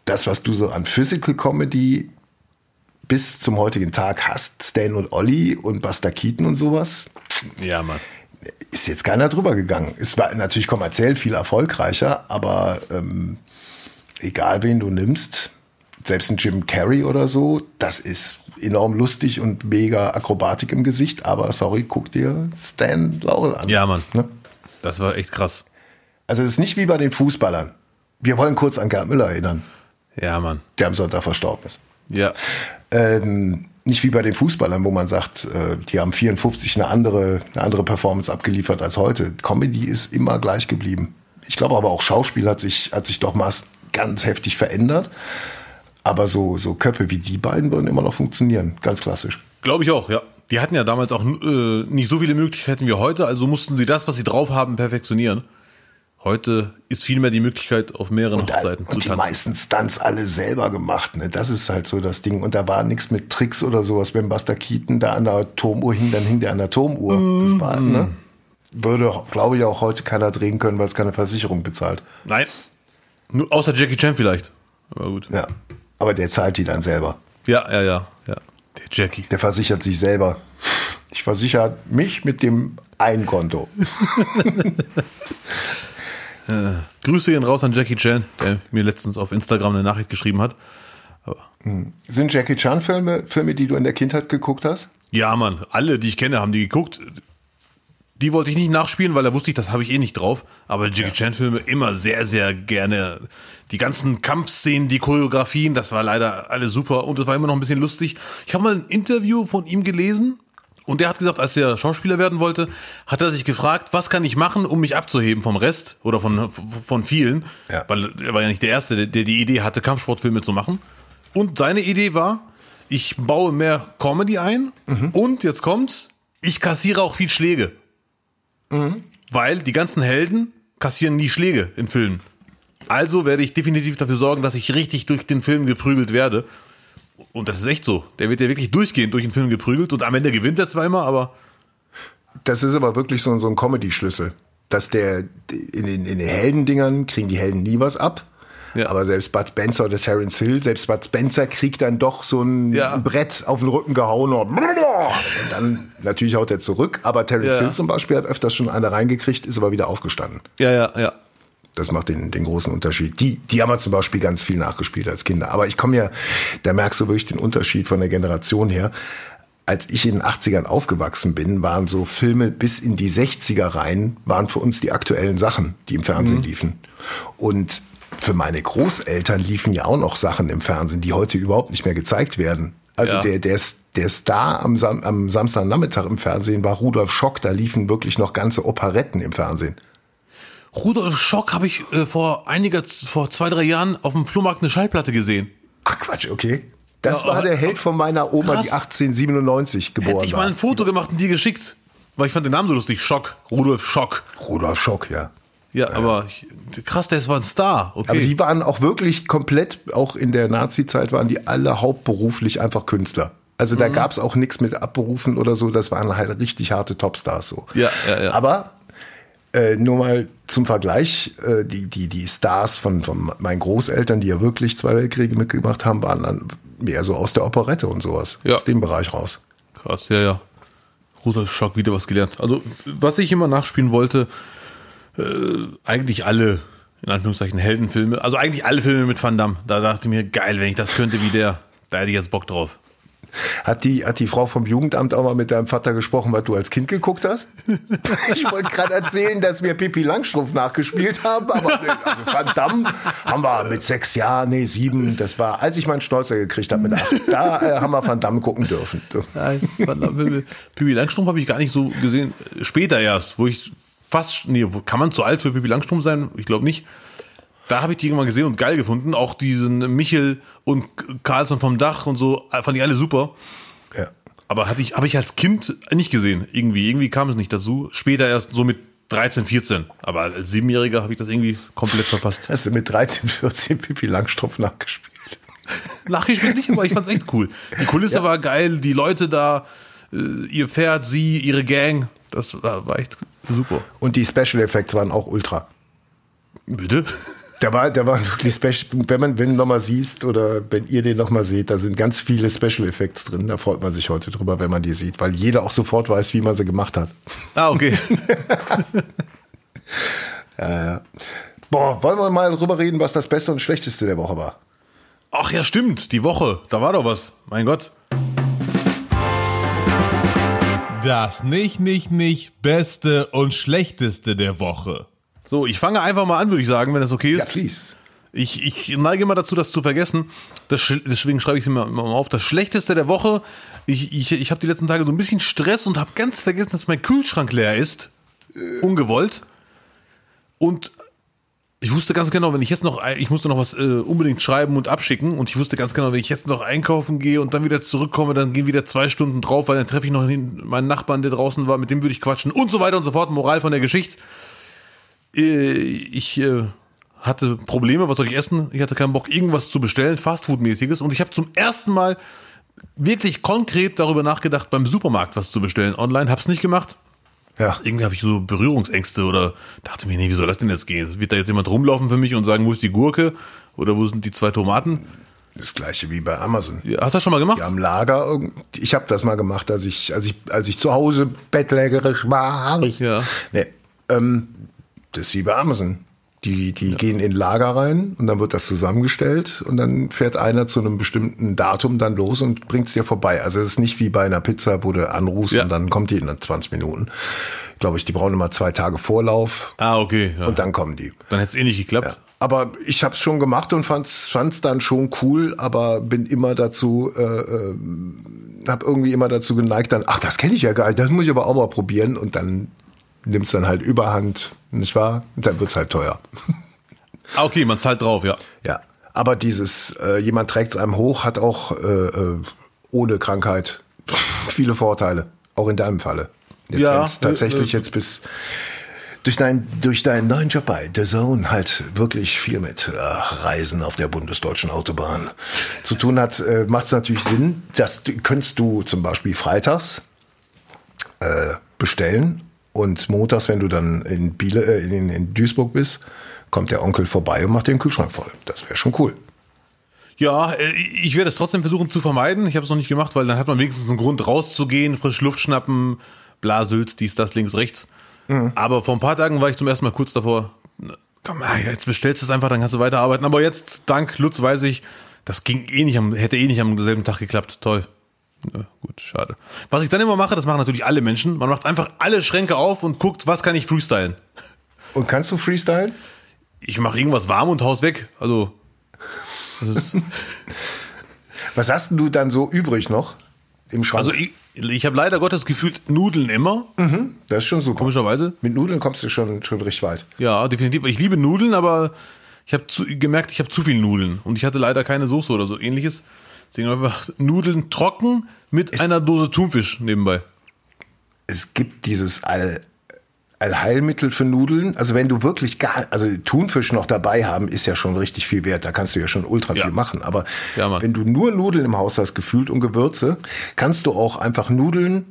das, was du so an Physical Comedy bis zum heutigen Tag hast, Stan und Olli und Buster Keaton und sowas, Ja, Mann. ist jetzt keiner drüber gegangen. Es war natürlich kommerziell viel erfolgreicher, aber ähm, egal wen du nimmst, selbst ein Jim Carrey oder so, das ist enorm lustig und mega Akrobatik im Gesicht, aber sorry, guck dir Stan Laurel an. Ja, Mann. Ne? Das war echt krass. Also es ist nicht wie bei den Fußballern. Wir wollen kurz an Gerd Müller erinnern, Ja, Mann. der am Sonntag verstorben ist. Ja. ähm, nicht wie bei den Fußballern, wo man sagt, äh, die haben 54 eine andere, eine andere Performance abgeliefert als heute. Comedy ist immer gleich geblieben. Ich glaube aber auch Schauspiel hat sich, hat sich doch mal ganz heftig verändert. Aber so, so Köpfe wie die beiden würden immer noch funktionieren. Ganz klassisch. Glaube ich auch, ja. Die hatten ja damals auch äh, nicht so viele Möglichkeiten wie heute, also mussten sie das, was sie drauf haben, perfektionieren. Heute ist vielmehr die Möglichkeit, auf mehreren Und, Hochzeiten und zu die tanzen. meisten Stunts alle selber gemacht. Ne? Das ist halt so das Ding. Und da war nichts mit Tricks oder sowas. Wenn Buster Keaton da an der Turmuhr hing, dann hing der an der Turmuhr. Das war, ne? Würde, glaube ich, auch heute keiner drehen können, weil es keine Versicherung bezahlt. Nein. Nur außer Jackie Chan vielleicht. Aber gut. Ja. Aber der zahlt die dann selber. Ja, ja, ja, ja. Der Jackie. Der versichert sich selber. Ich versichere mich mit dem einen Konto. Grüße gehen raus an Jackie Chan, der mir letztens auf Instagram eine Nachricht geschrieben hat. Sind Jackie Chan Filme, Filme, die du in der Kindheit geguckt hast? Ja, Mann, alle, die ich kenne, haben die geguckt. Die wollte ich nicht nachspielen, weil da wusste ich, das habe ich eh nicht drauf. Aber Jackie Chan Filme immer sehr, sehr gerne. Die ganzen Kampfszenen, die Choreografien, das war leider alles super und es war immer noch ein bisschen lustig. Ich habe mal ein Interview von ihm gelesen und der hat gesagt, als er Schauspieler werden wollte, hat er sich gefragt, was kann ich machen, um mich abzuheben vom Rest oder von, von vielen. Ja. Weil er war ja nicht der Erste, der, der die Idee hatte, Kampfsportfilme zu machen. Und seine Idee war, ich baue mehr Comedy ein und jetzt kommt's, ich kassiere auch viel Schläge. Weil die ganzen Helden kassieren nie Schläge in Filmen. Also werde ich definitiv dafür sorgen, dass ich richtig durch den Film geprügelt werde. Und das ist echt so. Der wird ja wirklich durchgehend durch den Film geprügelt und am Ende gewinnt er zweimal, aber Das ist aber wirklich so, so ein Comedy-Schlüssel. Dass der in den, in den Heldendingern kriegen die Helden nie was ab. Ja. Aber selbst Bud Spencer oder Terence Hill, selbst Bud Spencer kriegt dann doch so ein Ja. Brett auf den Rücken gehauen und, und dann natürlich haut er zurück. Aber Terence Ja. Hill zum Beispiel hat öfters schon eine reingekriegt, ist aber wieder aufgestanden. ja, ja, ja. Das macht den, den großen Unterschied. Die, die haben wir zum Beispiel ganz viel nachgespielt als Kinder. Aber ich komme ja, da merkst du wirklich den Unterschied von der Generation her. Als ich in den 80ern aufgewachsen bin, waren so Filme bis in die 60er rein, waren für uns die aktuellen Sachen, die im Fernsehen liefen. Und für meine Großeltern liefen ja auch noch Sachen im Fernsehen, die heute überhaupt nicht mehr gezeigt werden. Also Ja. der, der, der Star am, Sam am Samstagnachmittag im Fernsehen war Rudolf Schock, da liefen wirklich noch ganze Operetten im Fernsehen. Rudolf Schock habe ich äh, vor einiger, vor zwei, drei Jahren auf dem Flohmarkt eine Schallplatte gesehen. Ach Quatsch, okay. Das Ja, war der Held von meiner Oma, Krass. die 1897 geboren Hätte ich war. mal ein Foto gemacht und dir geschickt. Weil ich fand den Namen so lustig. Schock. Rudolf Schock. Rudolf Schock, ja. Ja, aber ich, krass, der war ein Star. Okay. Aber die waren auch wirklich komplett, auch in der Nazi-Zeit waren die alle hauptberuflich einfach Künstler. Also Mhm. da gab's auch nichts mit Abberufen oder so, das waren halt richtig harte Topstars so. Ja, ja, ja. Aber äh, nur mal zum Vergleich, äh, die, die, die Stars von, von meinen Großeltern, die ja wirklich zwei Weltkriege mitgemacht haben, waren dann mehr so aus der Operette und sowas. Ja. Aus dem Bereich raus. Krass, ja, ja. Rudolf Schock, wieder was gelernt. Also, was ich immer nachspielen wollte, äh, eigentlich alle, in Anführungszeichen, Heldenfilme. Also eigentlich alle Filme mit Van Damme. Da dachte ich mir, geil, wenn ich das könnte wie der, da hätte ich jetzt Bock drauf. Hat die, hat die Frau vom Jugendamt auch mal mit deinem Vater gesprochen, was du als Kind geguckt hast? Ich wollte gerade erzählen, dass wir Pippi Langstrumpf nachgespielt haben, aber äh, also Van Damme haben wir mit sechs Jahren, nee, sieben, das war, als ich meinen Schnäuzer gekriegt habe mit acht, da äh, haben wir Van Damme gucken dürfen. Nein. Pippi Langstrumpf habe ich gar nicht so gesehen. Später erst, wo ich fast, nee, kann man zu alt für Pippi Langstrumpf sein? Ich glaube nicht. Da habe ich die irgendwann gesehen und geil gefunden. Auch diesen Michel und Carlson vom Dach und so, fand ich alle super. Ja. Aber hatte ich, habe ich als Kind nicht gesehen. Irgendwie, irgendwie kam es nicht dazu. Später erst so mit 13, 14. Aber als Siebenjähriger habe ich das irgendwie komplett verpasst. Hast du mit 13, 14 Pipi Langstrumpf nachgespielt? Nachgespielt nicht, aber ich fand's echt cool. Die Kulisse ja. war geil, die Leute da, äh, ihr Pferd, sie, ihre Gang. Das war echt super. Und die Special Effects waren auch ultra. Bitte? Der war, der war wirklich special. Wenn man, wenn du nochmal siehst oder wenn ihr den nochmal seht, da sind ganz viele Special Effects drin. Da freut man sich heute drüber, wenn man die sieht, weil jeder auch sofort weiß, wie man sie gemacht hat. Ah, okay. ja, ja. Boah, wollen wir mal drüber reden, was das Beste und Schlechteste der Woche war? Ach ja, stimmt. Die Woche. Da war doch was. Mein Gott. Das nicht, nicht, nicht Beste und Schlechteste der Woche. So, ich fange einfach mal an, würde ich sagen, wenn das okay ist. Ja, please. Ich, ich neige immer dazu, das zu vergessen. Das, deswegen schreibe ich es mir mal auf. Das Schlechteste der Woche. Ich, ich, ich habe die letzten Tage so ein bisschen Stress und habe ganz vergessen, dass mein Kühlschrank leer ist. Äh. Ungewollt. Und ich wusste ganz genau, wenn ich jetzt noch, ich musste noch was äh, unbedingt schreiben und abschicken und ich wusste ganz genau, wenn ich jetzt noch einkaufen gehe und dann wieder zurückkomme, dann gehen wieder zwei Stunden drauf, weil dann treffe ich noch meinen Nachbarn, der draußen war, mit dem würde ich quatschen und so weiter und so fort. Moral von der Geschichte. Äh, ich äh, hatte Probleme, was soll ich essen? Ich hatte keinen Bock, irgendwas zu bestellen, Fastfood-mäßiges. Und ich habe zum ersten Mal wirklich konkret darüber nachgedacht, beim Supermarkt was zu bestellen online. Hab's nicht gemacht. Ja. Irgendwie habe ich so Berührungsängste oder dachte mir, nee, wie soll das denn jetzt gehen? Wird da jetzt jemand rumlaufen für mich und sagen, wo ist die Gurke? Oder wo sind die zwei Tomaten? Das gleiche wie bei Amazon. Ja, hast du das schon mal gemacht? Ja, am Lager. Ich habe das mal gemacht, als ich, als ich, als ich zu Hause bettlägerisch war. Ich. Ja. Nee, ähm, das ist wie bei Amazon. Die, die ja. gehen in Lager rein und dann wird das zusammengestellt und dann fährt einer zu einem bestimmten Datum dann los und bringt es dir vorbei. Also es ist nicht wie bei einer Pizza, wo du anrufst ja. und dann kommt die in 20 Minuten. Glaube ich, die brauchen immer zwei Tage Vorlauf. Ah, okay. Ja. Und dann kommen die. Dann hätte es eh nicht geklappt. Aber ich habe es schon gemacht und fand es dann schon cool, aber bin immer dazu, äh, äh, habe irgendwie immer dazu geneigt, dann, ach, das kenne ich ja gar nicht, das muss ich aber auch mal probieren und dann nimmst dann halt Überhand, nicht wahr? Und dann wird's halt teuer. Ah, okay, man zahlt drauf, ja. Ja, aber dieses, äh, jemand trägt es einem hoch, hat auch äh, äh, ohne Krankheit viele Vorteile, auch in deinem Falle. Jetzt ja, tatsächlich äh, jetzt bis durch, dein, durch deinen neuen Job bei The Zone halt wirklich viel mit äh, Reisen auf der bundesdeutschen Autobahn zu tun hat, äh, macht es natürlich Sinn, dass könntest du zum Beispiel freitags äh, bestellen und montags, wenn du dann in, Biele, äh, in, in Duisburg bist, kommt der Onkel vorbei und macht den Kühlschrank voll. Das wäre schon cool. Ja, äh, ich werde es trotzdem versuchen zu vermeiden. Ich habe es noch nicht gemacht, weil dann hat man wenigstens einen Grund rauszugehen, frische Luft schnappen, Blasült, dies, das, links, rechts. Mhm. Aber vor ein paar Tagen war ich zum ersten Mal kurz davor. Komm, ah, jetzt bestellst du es einfach, dann kannst du weiterarbeiten. Aber jetzt, dank Lutz, weiß ich, das ging eh nicht am, hätte eh nicht am selben Tag geklappt. Toll. Ja, gut, schade. Was ich dann immer mache, das machen natürlich alle Menschen. Man macht einfach alle Schränke auf und guckt, was kann ich freestylen. Und kannst du freestylen? Ich mache irgendwas warm und haus weg. Also. was hast du dann so übrig noch im Schrank? Also ich, ich habe leider Gottes gefühlt Nudeln immer. Mhm, das ist schon super. Komischerweise. Mit Nudeln kommst du schon, schon richtig weit. Ja, definitiv. Ich liebe Nudeln, aber ich habe gemerkt, ich habe zu viel Nudeln. Und ich hatte leider keine Soße oder so ähnliches. Deswegen einfach Nudeln trocken mit es, einer Dose Thunfisch nebenbei. Es gibt dieses All, Allheilmittel für Nudeln. Also wenn du wirklich gar, also Thunfisch noch dabei haben, ist ja schon richtig viel wert. Da kannst du ja schon ultra ja. viel machen. Aber ja, wenn du nur Nudeln im Haus hast, gefühlt und Gewürze, kannst du auch einfach Nudeln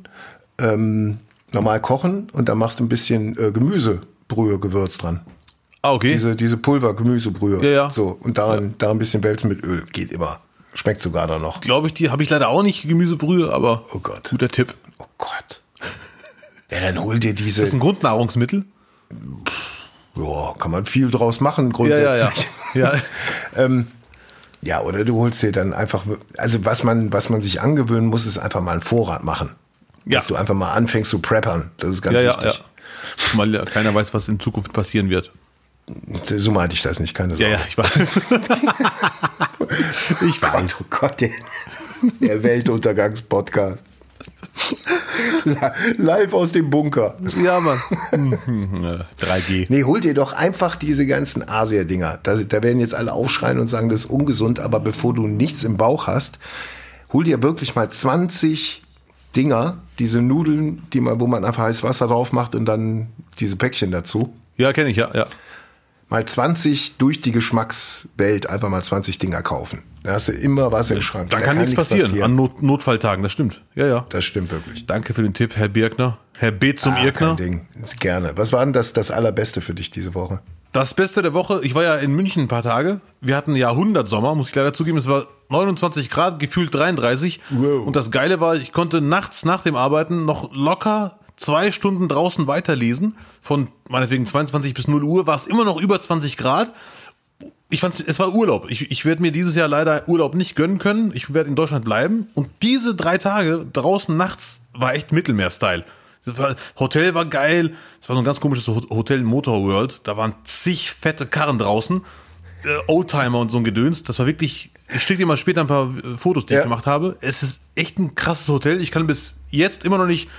ähm, normal kochen und dann machst du ein bisschen äh, Gemüsebrühe, Gewürz dran. Ah, okay. Diese, diese Pulver, Gemüsebrühe. Ja, ja. So, und daran, ja. daran ein bisschen wälzen mit Öl. Geht immer. Schmeckt sogar da noch. Glaube ich, die habe ich leider auch nicht, Gemüsebrühe, aber oh Gott. guter Tipp. Oh Gott. Ja, dann hol dir diese. Ist das ein Grundnahrungsmittel? Ja, kann man viel draus machen, grundsätzlich. Ja, ja, ja. ja. ähm, ja, oder du holst dir dann einfach, also was man, was man sich angewöhnen muss, ist einfach mal einen Vorrat machen. Ja. Dass du einfach mal anfängst zu preppern. Das ist ganz ja, wichtig. Ja, ja. Zumal keiner weiß, was in Zukunft passieren wird. So meinte ich das nicht, keine Sorge. Ja, ja, ich weiß. ich weiß. Oh Gott, der, der Weltuntergangspodcast. Live aus dem Bunker. Ja, Mann. 3G. Nee, hol dir doch einfach diese ganzen Asia-Dinger. Da, da werden jetzt alle aufschreien und sagen, das ist ungesund, aber bevor du nichts im Bauch hast, hol dir wirklich mal 20 Dinger, diese Nudeln, die man, wo man einfach heißes Wasser drauf macht und dann diese Päckchen dazu. Ja, kenne ich, ja, ja. Mal 20 durch die Geschmackswelt einfach mal 20 Dinger kaufen. Da hast du immer was im Schrank. Dann Da kann, nichts passieren, an Not Notfalltagen, das stimmt. Ja, ja. Das stimmt wirklich. Danke für den Tipp, Herr Birkner. Herr B. zum Ah, Irkner. kein Ding. Gerne. Was war denn das, das Allerbeste für dich diese Woche? Das Beste der Woche, ich war ja in München ein paar Tage. Wir hatten Jahrhundertsommer, muss ich leider zugeben. Es war 29 Grad, gefühlt 33. Wow. Und das Geile war, ich konnte nachts nach dem Arbeiten noch locker zwei Stunden draußen weiterlesen. Von meinetwegen 22 bis 0 Uhr war es immer noch über 20 Grad. Ich fand es war Urlaub. Ich, ich werde mir dieses Jahr leider Urlaub nicht gönnen können. Ich werde in Deutschland bleiben. Und diese drei Tage draußen nachts war echt Mittelmeer-Style. Hotel war geil. Es war so ein ganz komisches Ho- Hotel Motor World. Da waren zig fette Karren draußen. Äh, Oldtimer und so ein Gedöns. Das war wirklich. Ich schicke dir mal später ein paar äh, Fotos, die Ja. ich gemacht habe. Es ist echt ein krasses Hotel. Ich kann bis jetzt immer noch nicht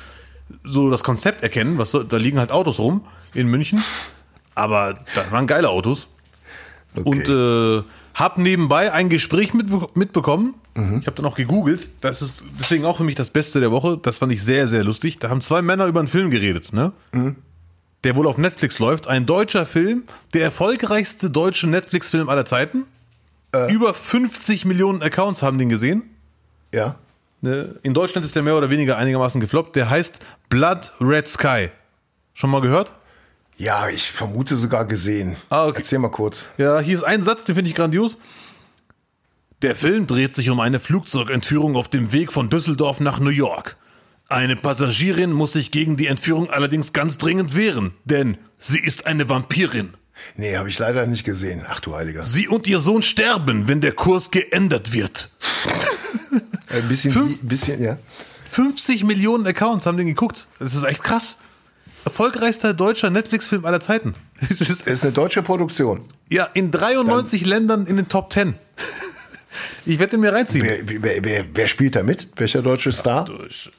so das Konzept erkennen. Was da liegen halt Autos rum in München. Aber das waren geile Autos. Okay. Und äh, hab nebenbei ein Gespräch mitbe mitbekommen. Mhm. Ich habe dann auch gegoogelt. Das ist deswegen auch für mich das Beste der Woche. Das fand ich sehr, sehr lustig. Da haben zwei Männer über einen Film geredet, ne? Mhm. Der wohl auf Netflix läuft. Ein deutscher Film. Der erfolgreichste deutsche Netflix-Film aller Zeiten. Äh. Über 50 Millionen Accounts haben den gesehen. ja. Ne? In Deutschland ist der mehr oder weniger einigermaßen gefloppt. Der heißt Blood Red Sky. Schon mal gehört? Ja, ich vermute sogar gesehen. Ah, okay. Erzähl mal kurz. Ja, hier ist ein Satz, den finde ich grandios. Der Film dreht sich um eine Flugzeugentführung auf dem Weg von Düsseldorf nach New York. Eine Passagierin muss sich gegen die Entführung allerdings ganz dringend wehren, denn sie ist eine Vampirin. Nee, habe ich leider nicht gesehen. Ach du Heiliger. Sie und ihr Sohn sterben, wenn der Kurs geändert wird. Ein bisschen, Fünf- bisschen, ja. 50 Millionen Accounts haben den geguckt. Das ist echt krass. Erfolgreichster deutscher Netflix-Film aller Zeiten. Das ist- eine deutsche Produktion. ja, in 93 Ländern in den Top 10. Ich werde den mir reinziehen. Wer, wer, wer, wer spielt da mit? Welcher deutsche Star?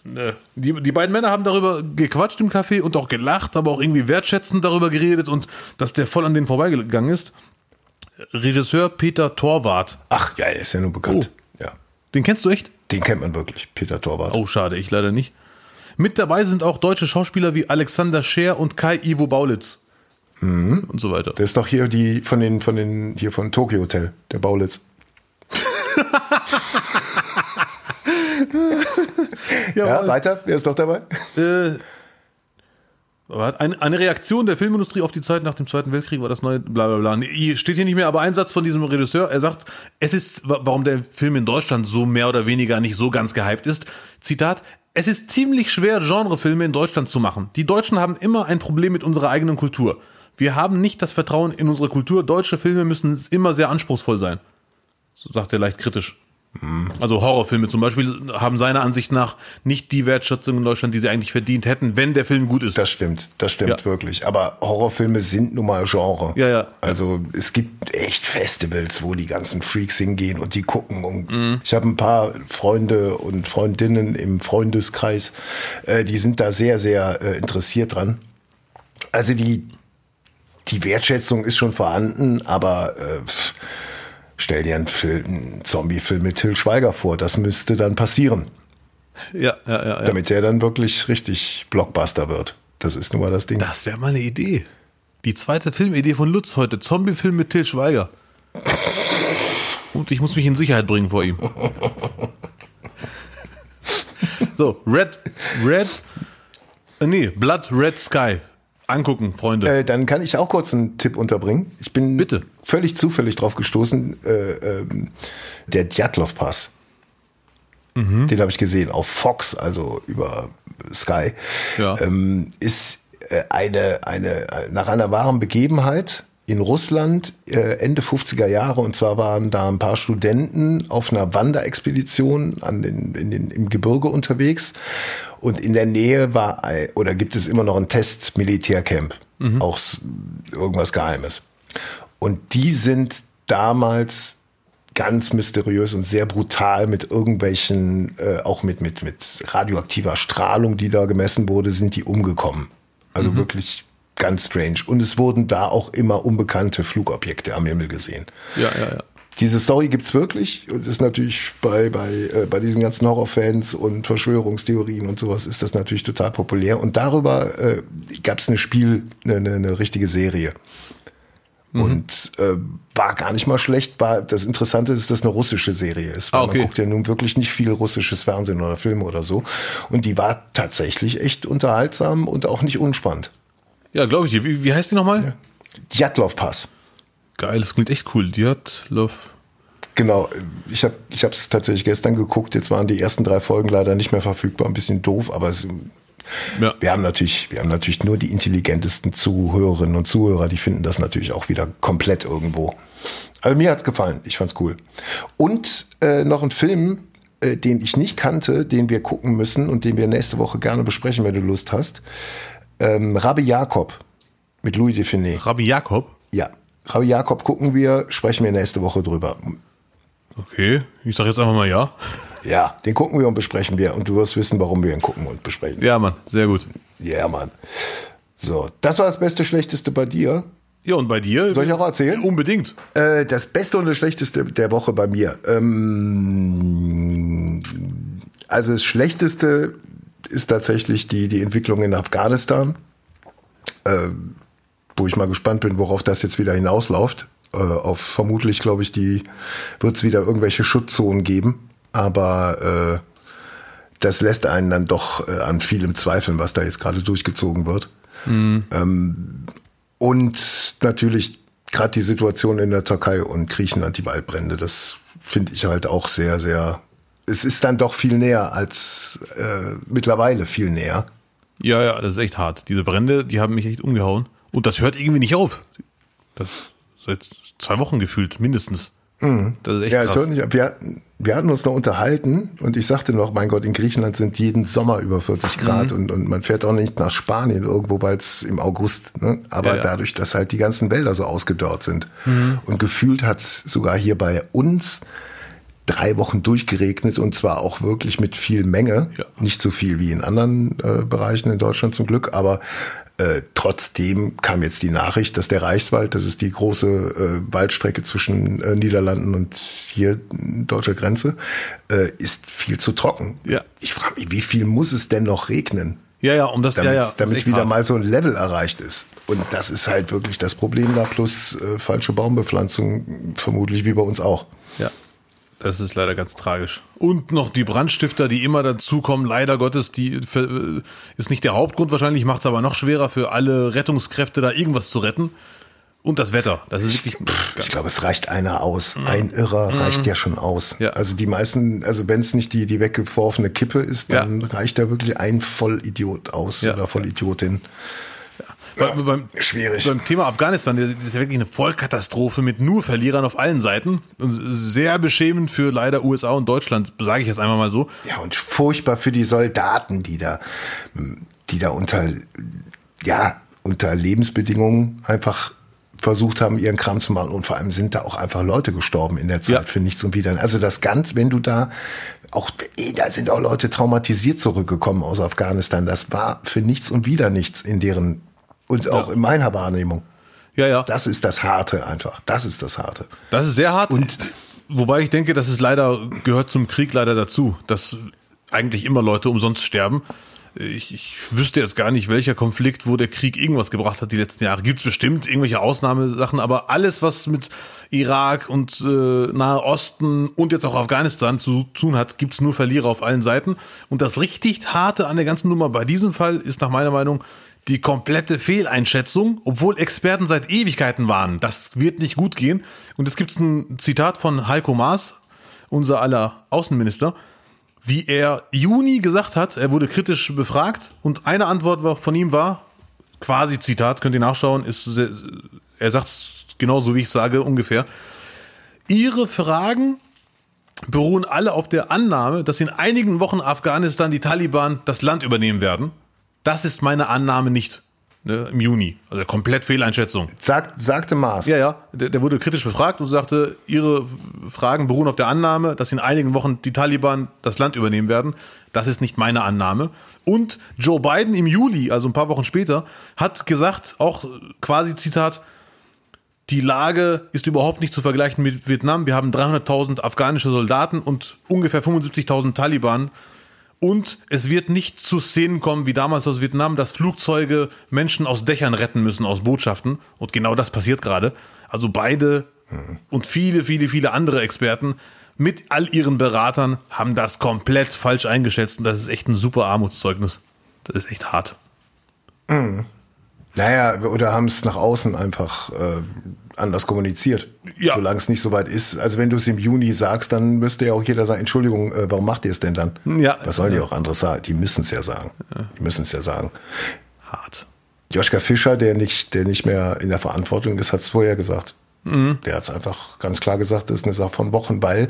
Ne. Die, die beiden Männer haben darüber gequatscht im Café und auch gelacht, aber auch irgendwie wertschätzend darüber geredet und dass der voll an denen vorbeigegangen ist. Regisseur Peter Torwart. Ach, ja, der ist ja nun bekannt. Ja. Den kennst du echt? Den kennt man wirklich, Peter Torwart. Oh, schade, ich leider nicht. Mit dabei sind auch deutsche Schauspieler wie Alexander Scher und Kai Ivo Baulitz. Und so weiter. Der ist doch hier die von den, von den, hier von Tokyo Hotel, der Baulitz. Ja, weiter, wer ist doch dabei? Äh, eine, eine Reaktion der Filmindustrie auf die Zeit nach dem Zweiten Weltkrieg war das neue bla bla bla. Nee, hier steht hier nicht mehr, aber ein Satz von diesem Regisseur, er sagt, es ist, wa- warum der Film in Deutschland so mehr oder weniger nicht so ganz gehypt ist. Zitat, es ist ziemlich schwer, Genrefilme in Deutschland zu machen. Die Deutschen haben immer ein Problem mit unserer eigenen Kultur. Wir haben nicht das Vertrauen in unsere Kultur. Deutsche Filme müssen immer sehr anspruchsvoll sein. Sagt er leicht kritisch. Also Horrorfilme zum Beispiel haben seiner Ansicht nach nicht die Wertschätzung in Deutschland, die sie eigentlich verdient hätten, wenn der Film gut ist. Das stimmt, das stimmt Ja. wirklich. Aber Horrorfilme sind nun mal Genre. Ja, ja. Also es gibt echt Festivals, wo die ganzen Freaks hingehen und die gucken. Und Mhm. Ich habe ein paar Freunde und Freundinnen im Freundeskreis, äh, die sind da sehr, sehr äh, interessiert dran. Also die, die Wertschätzung ist schon vorhanden, aber äh, stell dir einen, Film, einen Zombie-Film mit Till Schweiger vor. Das müsste dann passieren, ja, ja, ja, damit der dann wirklich richtig Blockbuster wird. Das ist nun mal das Ding. Das wäre mal eine Idee. Die zweite Filmidee von Lutz heute. Zombie-Film mit Till Schweiger. Und ich muss mich in Sicherheit bringen vor ihm. So, Red, Red, äh, nee, Blood Red Sky. Angucken, Freunde. Äh, dann kann ich auch kurz einen Tipp unterbringen. Ich bin Bitte. Völlig zufällig drauf gestoßen. Äh, ähm, der Djatlov-Pass. Mhm. Den habe ich gesehen auf Fox, also über Sky. Ja. Ähm, ist äh, eine, eine, nach einer wahren Begebenheit in Russland äh, Ende 50er Jahre. Und zwar waren da ein paar Studenten auf einer Wanderexpedition an den, in den, im Gebirge unterwegs. Und in der Nähe war, oder gibt es immer noch ein Test-Militärcamp. Auch s- irgendwas Geheimes. Und die sind damals ganz mysteriös und sehr brutal mit irgendwelchen, äh, auch mit, mit, mit radioaktiver Strahlung, die da gemessen wurde, sind die umgekommen. Also mhm. wirklich ganz strange. Und es wurden da auch immer unbekannte Flugobjekte am Himmel gesehen. Ja, ja, ja. Diese Story gibt's wirklich und ist natürlich bei, bei, äh, bei diesen ganzen Horrorfans und Verschwörungstheorien und sowas ist das natürlich total populär. Und darüber äh, gab's eine Spiel, eine, eine, eine richtige Serie. Mhm. Und äh, war gar nicht mal schlecht. War das Interessante ist, dass das eine russische Serie ist. Weil ah, okay. Man guckt ja nun wirklich nicht viel russisches Fernsehen oder Filme oder so. Und die war tatsächlich echt unterhaltsam und auch nicht unspannend. Ja, glaube ich. Wie, wie heißt die nochmal? Ja. Djatlov Pass. Geil, das klingt echt cool. Djatlov. Genau, ich habe ich es tatsächlich gestern geguckt. Jetzt waren die ersten drei Folgen leider nicht mehr verfügbar. Ein bisschen doof, aber es ja. Wir haben natürlich, wir haben natürlich nur die intelligentesten Zuhörerinnen und Zuhörer, die finden das natürlich auch wieder komplett irgendwo. Aber mir hat's gefallen, ich fand's cool. Und äh, noch ein Film, äh, den ich nicht kannte, den wir gucken müssen und den wir nächste Woche gerne besprechen, wenn du Lust hast. Ähm, Rabbi Jakob mit Louis Define. Rabbi Jakob? Ja. Rabbi Jakob gucken wir, sprechen wir nächste Woche drüber. Okay, ich sag jetzt einfach mal ja. Ja, den gucken wir und besprechen wir. Und du wirst wissen, warum wir ihn gucken und besprechen. Ja, Mann, sehr gut. Ja, Mann. So, das war das Beste, Schlechteste bei dir. Ja, und bei dir? Soll ich auch erzählen? Unbedingt. Äh, das Beste und das Schlechteste der Woche bei mir. Ähm, also das Schlechteste ist tatsächlich die, die Entwicklung in Afghanistan. Äh, wo ich mal gespannt bin, worauf das jetzt wieder hinausläuft. Äh, auf vermutlich, glaube ich, die wird es wieder irgendwelche Schutzzonen geben aber äh, das lässt einen dann doch äh, an vielem zweifeln, was da jetzt gerade durchgezogen wird. Mhm. Ähm, und natürlich gerade die Situation in der Türkei und Griechenland, die Waldbrände, das finde ich halt auch sehr, sehr. Es ist dann doch viel näher als äh, mittlerweile viel näher. Ja, ja, das ist echt hart. Diese Brände, die haben mich echt umgehauen. Und das hört irgendwie nicht auf. Das seit zwei Wochen gefühlt, mindestens. Mhm. Ja, krass. nicht. Wir, wir hatten uns noch unterhalten und ich sagte noch, mein Gott, in Griechenland sind jeden Sommer über 40 Grad mhm. und, und man fährt auch nicht nach Spanien irgendwo, weil es im August, ne? aber ja, ja. dadurch, dass halt die ganzen Wälder so ausgedörrt sind. Mhm. Und gefühlt hat es sogar hier bei uns drei Wochen durchgeregnet und zwar auch wirklich mit viel Menge. Ja. Nicht so viel wie in anderen äh, Bereichen in Deutschland zum Glück, aber äh, trotzdem kam jetzt die Nachricht, dass der Reichswald, das ist die große äh, Waldstrecke zwischen äh, Niederlanden und hier deutscher Grenze, äh, ist viel zu trocken. Ja. Ich frage mich, wie viel muss es denn noch regnen? Ja, ja, um das, damit, ja, ja, damit wieder mal so ein Level erreicht ist. Und das ist halt wirklich das Problem da, plus äh, falsche Baumbepflanzung, vermutlich wie bei uns auch. Das ist leider ganz tragisch. Und noch die Brandstifter, die immer dazukommen, leider Gottes, die äh, ist nicht der Hauptgrund wahrscheinlich, macht es aber noch schwerer für alle Rettungskräfte, da irgendwas zu retten. Und das Wetter, das ist wirklich. Pff, ich glaube, es reicht einer aus. Mhm. Ein Irrer mhm. reicht ja schon aus. Ja. Also die meisten, also wenn es nicht die, die weggeworfene Kippe ist, dann ja. reicht da wirklich ein Vollidiot aus ja. oder Vollidiotin. Ja, beim, schwierig. Beim Thema Afghanistan, das ist ja wirklich eine Vollkatastrophe mit nur Verlierern auf allen Seiten. Und sehr beschämend für leider USA und Deutschland, sage ich jetzt einmal mal so. Ja, und furchtbar für die Soldaten, die da, die da unter, ja, unter Lebensbedingungen einfach versucht haben, ihren Kram zu machen. Und vor allem sind da auch einfach Leute gestorben in der Zeit ja. für nichts und wieder. Also das ganz, wenn du da auch, da sind auch Leute traumatisiert zurückgekommen aus Afghanistan. Das war für nichts und wieder nichts in deren und auch ja. in meiner Wahrnehmung. Ja, ja. Das ist das Harte einfach. Das ist das Harte. Das ist sehr hart. Und wobei ich denke, das ist leider, gehört zum Krieg leider dazu, dass eigentlich immer Leute umsonst sterben. Ich, ich wüsste jetzt gar nicht, welcher Konflikt, wo der Krieg irgendwas gebracht hat die letzten Jahre. Gibt es bestimmt irgendwelche Ausnahmesachen, aber alles, was mit Irak und äh, Nahe Osten und jetzt auch Afghanistan zu tun hat, gibt's nur Verlierer auf allen Seiten. Und das richtig harte an der ganzen Nummer bei diesem Fall ist nach meiner Meinung, die komplette Fehleinschätzung, obwohl Experten seit Ewigkeiten waren. Das wird nicht gut gehen. Und es gibt ein Zitat von Heiko Maas, unser aller Außenminister, wie er Juni gesagt hat, er wurde kritisch befragt und eine Antwort von ihm war, quasi Zitat, könnt ihr nachschauen, ist, er sagt es genauso wie ich sage, ungefähr. Ihre Fragen beruhen alle auf der Annahme, dass in einigen Wochen Afghanistan die Taliban das Land übernehmen werden. Das ist meine Annahme nicht. ne, im Juni. Also komplett Fehleinschätzung. Sagt, sagte Maas. Ja, ja. Der, der wurde kritisch befragt und sagte, ihre Fragen beruhen auf der Annahme, dass in einigen Wochen die Taliban das Land übernehmen werden. Das ist nicht meine Annahme. Und Joe Biden im Juli, also ein paar Wochen später, hat gesagt, auch quasi Zitat, die Lage ist überhaupt nicht zu vergleichen mit Vietnam. Wir haben 300.000 afghanische Soldaten und ungefähr 75.000 Taliban. Und es wird nicht zu Szenen kommen wie damals aus Vietnam, dass Flugzeuge Menschen aus Dächern retten müssen, aus Botschaften. Und genau das passiert gerade. Also beide und viele, viele, viele andere Experten mit all ihren Beratern haben das komplett falsch eingeschätzt. Und das ist echt ein super Armutszeugnis. Das ist echt hart. Naja, oder haben es nach außen einfach äh, anders kommuniziert. Ja. Solange es nicht so weit ist. Also wenn du es im Juni sagst, dann müsste ja auch jeder sagen, Entschuldigung, äh, warum macht ihr es denn dann? Ja. Was sollen die auch anderes sagen? Die müssen es ja sagen. Die müssen es ja sagen. Hart. Joschka Fischer, der nicht, der nicht mehr in der Verantwortung ist, hat es vorher gesagt. Der hat es einfach ganz klar gesagt, das ist eine Sache von Wochen, weil,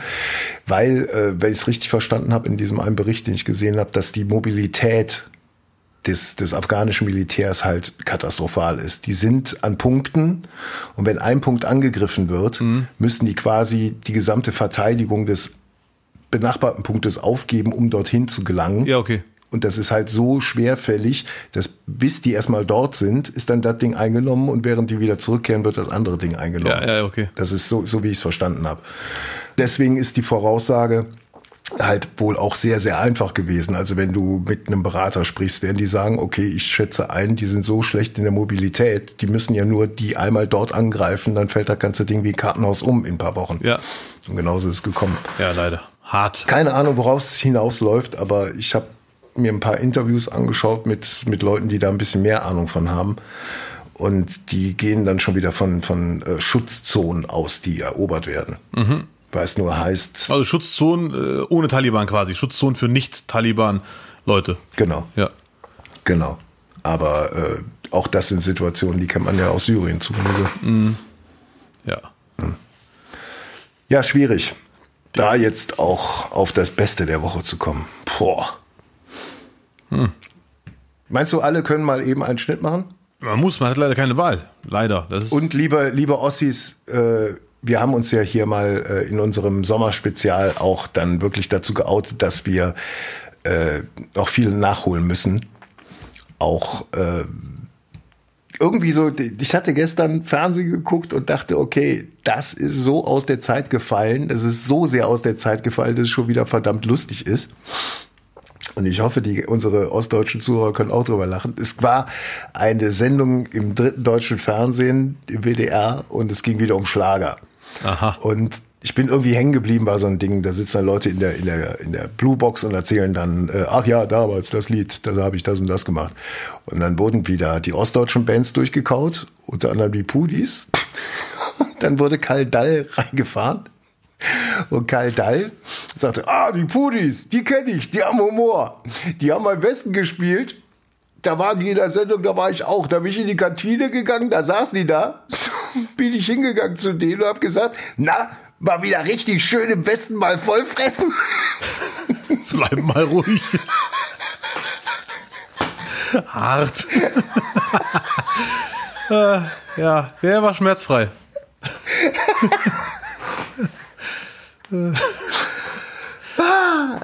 weil, äh, wenn ich es richtig verstanden habe in diesem einen Bericht, den ich gesehen habe, dass die Mobilität des, des afghanischen Militärs halt katastrophal ist. Die sind an Punkten und wenn ein Punkt angegriffen wird, müssen die quasi die gesamte Verteidigung des benachbarten Punktes aufgeben, um dorthin zu gelangen. Ja, okay. Und das ist halt so schwerfällig, dass bis die erstmal dort sind, ist dann das Ding eingenommen und während die wieder zurückkehren, wird das andere Ding eingenommen. Ja, ja, okay. Das ist so, so wie ich es verstanden habe. Deswegen ist die Voraussage halt wohl auch sehr, sehr einfach gewesen. Also wenn du mit einem Berater sprichst, werden die sagen, okay, ich schätze ein, die sind so schlecht in der Mobilität, die müssen ja nur die einmal dort angreifen, dann fällt das ganze Ding wie ein Kartenhaus um in ein paar Wochen. Ja. Und genauso ist es gekommen. Ja, leider. Hart. Keine Ahnung, worauf es hinausläuft, aber ich habe mir ein paar Interviews angeschaut mit, mit Leuten, die da ein bisschen mehr Ahnung von haben. Und die gehen dann schon wieder von, von äh, Schutzzonen aus, die erobert werden. Weil es nur heißt, Also Schutzzonen äh, ohne Taliban quasi. Schutzzonen für Nicht-Taliban-Leute. genau, Ja. genau. Aber äh, auch das sind Situationen, die kennt man ja aus Syrien zu Genüge. Ja. Ja, schwierig. Da jetzt auch auf das Beste der Woche zu kommen. Boah. Meinst du, alle können mal eben einen Schnitt machen? Man muss, man hat leider keine Wahl. Leider. Das ist, Und liebe, liebe Ossis, äh, wir haben uns ja hier mal äh, in unserem Sommerspezial auch dann wirklich dazu geoutet, dass wir äh, noch viel nachholen müssen. Auch äh, irgendwie so, ich hatte gestern Fernsehen geguckt und dachte, okay, das ist so aus der Zeit gefallen, es ist so sehr aus der Zeit gefallen, dass es schon wieder verdammt lustig ist. Und ich hoffe, die, unsere ostdeutschen Zuhörer können auch drüber lachen. Es war eine Sendung im dritten deutschen Fernsehen, im WDR, und es ging wieder um Schlager. Aha. Und ich bin irgendwie hängen geblieben bei so einem Ding. Da sitzen dann Leute in der, in der, in der Blue Box und erzählen dann, äh, ach ja, damals das Lied, da habe ich das und das gemacht. Und dann wurden wieder die ostdeutschen Bands durchgekaut, unter anderem die Pudis. Und dann wurde Karl Dall reingefahren. Und Karl Dall sagte, ah, die Pudis, die kenne ich, die haben Humor. Die haben am Westen gespielt. Da die in der Sendung, da war ich auch. Da bin ich in die Kantine gegangen, da saßen die da. Bin ich hingegangen zu denen und habe gesagt, na, war wieder richtig schön im Westen mal vollfressen. Bleib mal ruhig. Hart. Äh, ja, der war schmerzfrei.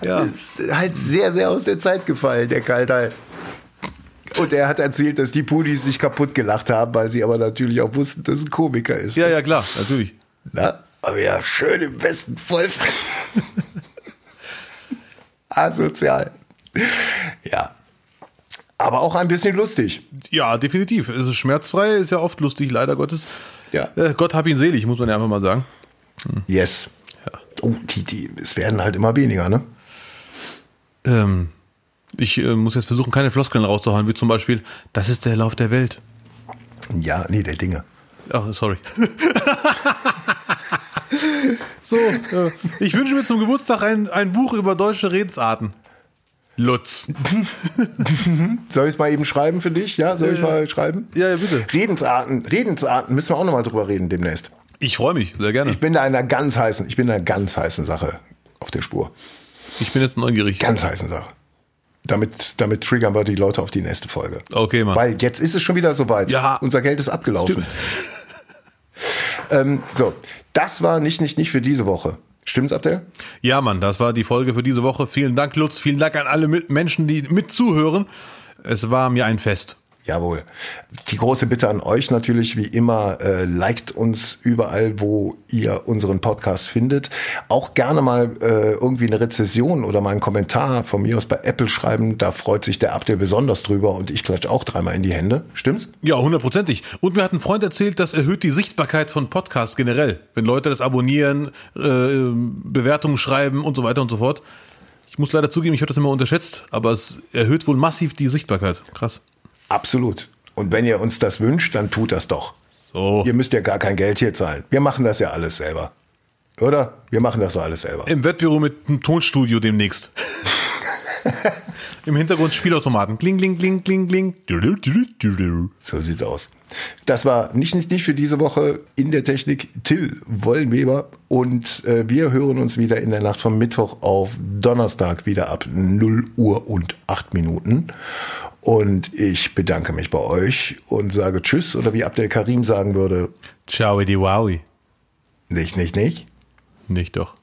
ja. Ist halt sehr, sehr aus der Zeit gefallen, der Karl Dall. Und er hat erzählt, dass die Pudis sich kaputt gelacht haben, weil sie aber natürlich auch wussten, dass es ein Komiker ist. ja, ja, klar, natürlich. Na, aber ja, schön im Westen voll. Asozial. Ja. Aber auch ein bisschen lustig. Ja, definitiv. Es ist schmerzfrei, ist ja oft lustig, leider Gottes. Ja. Äh, Gott hab ihn selig, muss man ja einfach mal sagen. Yes. Oh, die, die, es werden halt immer weniger, ne? Ähm, ich äh, muss jetzt versuchen, keine Floskeln rauszuhauen, wie zum Beispiel, das ist der Lauf der Welt. Ja, nee, der Dinge. Ach, sorry. so, äh, ich wünsche mir zum Geburtstag ein, ein Buch über deutsche Redensarten. Lutz. Soll ich es mal eben schreiben für dich? Ja, soll ich mal schreiben? Ja, ja, bitte. Redensarten, Redensarten müssen wir auch nochmal drüber reden demnächst. Ich freue mich, sehr gerne. Ich bin da in einer ganz heißen, ich bin in einer ganz heißen Sache auf der Spur. Ich bin jetzt neugierig. Ganz heißen Sache. Damit, damit triggern wir die Leute auf die nächste Folge. Okay, Mann. Weil jetzt ist es schon wieder soweit. Ja. Unser Geld ist abgelaufen. ähm, so, das war nicht, nicht, nicht für diese Woche. Stimmt's, Abdel? Ja, Mann, das war die Folge für diese Woche. Vielen Dank, Lutz. Vielen Dank an alle Menschen, die mitzuhören. Es war mir ein Fest. Jawohl. Die große Bitte an euch natürlich, wie immer, äh, liked uns überall, wo ihr unseren Podcast findet. Auch gerne mal äh, irgendwie eine Rezession oder mal einen Kommentar von mir aus bei Apple schreiben. Da freut sich der Abdel besonders drüber und ich klatsch auch dreimal in die Hände. Stimmt's? Ja, hundertprozentig. Und mir hat ein Freund erzählt, das erhöht die Sichtbarkeit von Podcasts generell. Wenn Leute das abonnieren, äh, Bewertungen schreiben und so weiter und so fort. Ich muss leider zugeben, ich habe das immer unterschätzt, aber es erhöht wohl massiv die Sichtbarkeit. Krass. Absolut. Und wenn ihr uns das wünscht, dann tut das doch. So. Ihr müsst ja gar kein Geld hier zahlen. Wir machen das ja alles selber. Oder? Wir machen das doch alles selber. Im Wettbüro mit einem Tonstudio demnächst. Im Hintergrund Spielautomaten. Kling, kling, kling, kling, kling. So sieht's aus. Das war nicht, nicht, nicht für diese Woche in der Technik Till Wollenweber und äh, wir hören uns wieder in der Nacht vom Mittwoch auf Donnerstag wieder ab 0 Uhr und 8 Minuten. Und ich bedanke mich bei euch und sage Tschüss oder wie Abdel Karim sagen würde, Ciao, die Wowi. nicht, nicht, nicht. Nicht doch.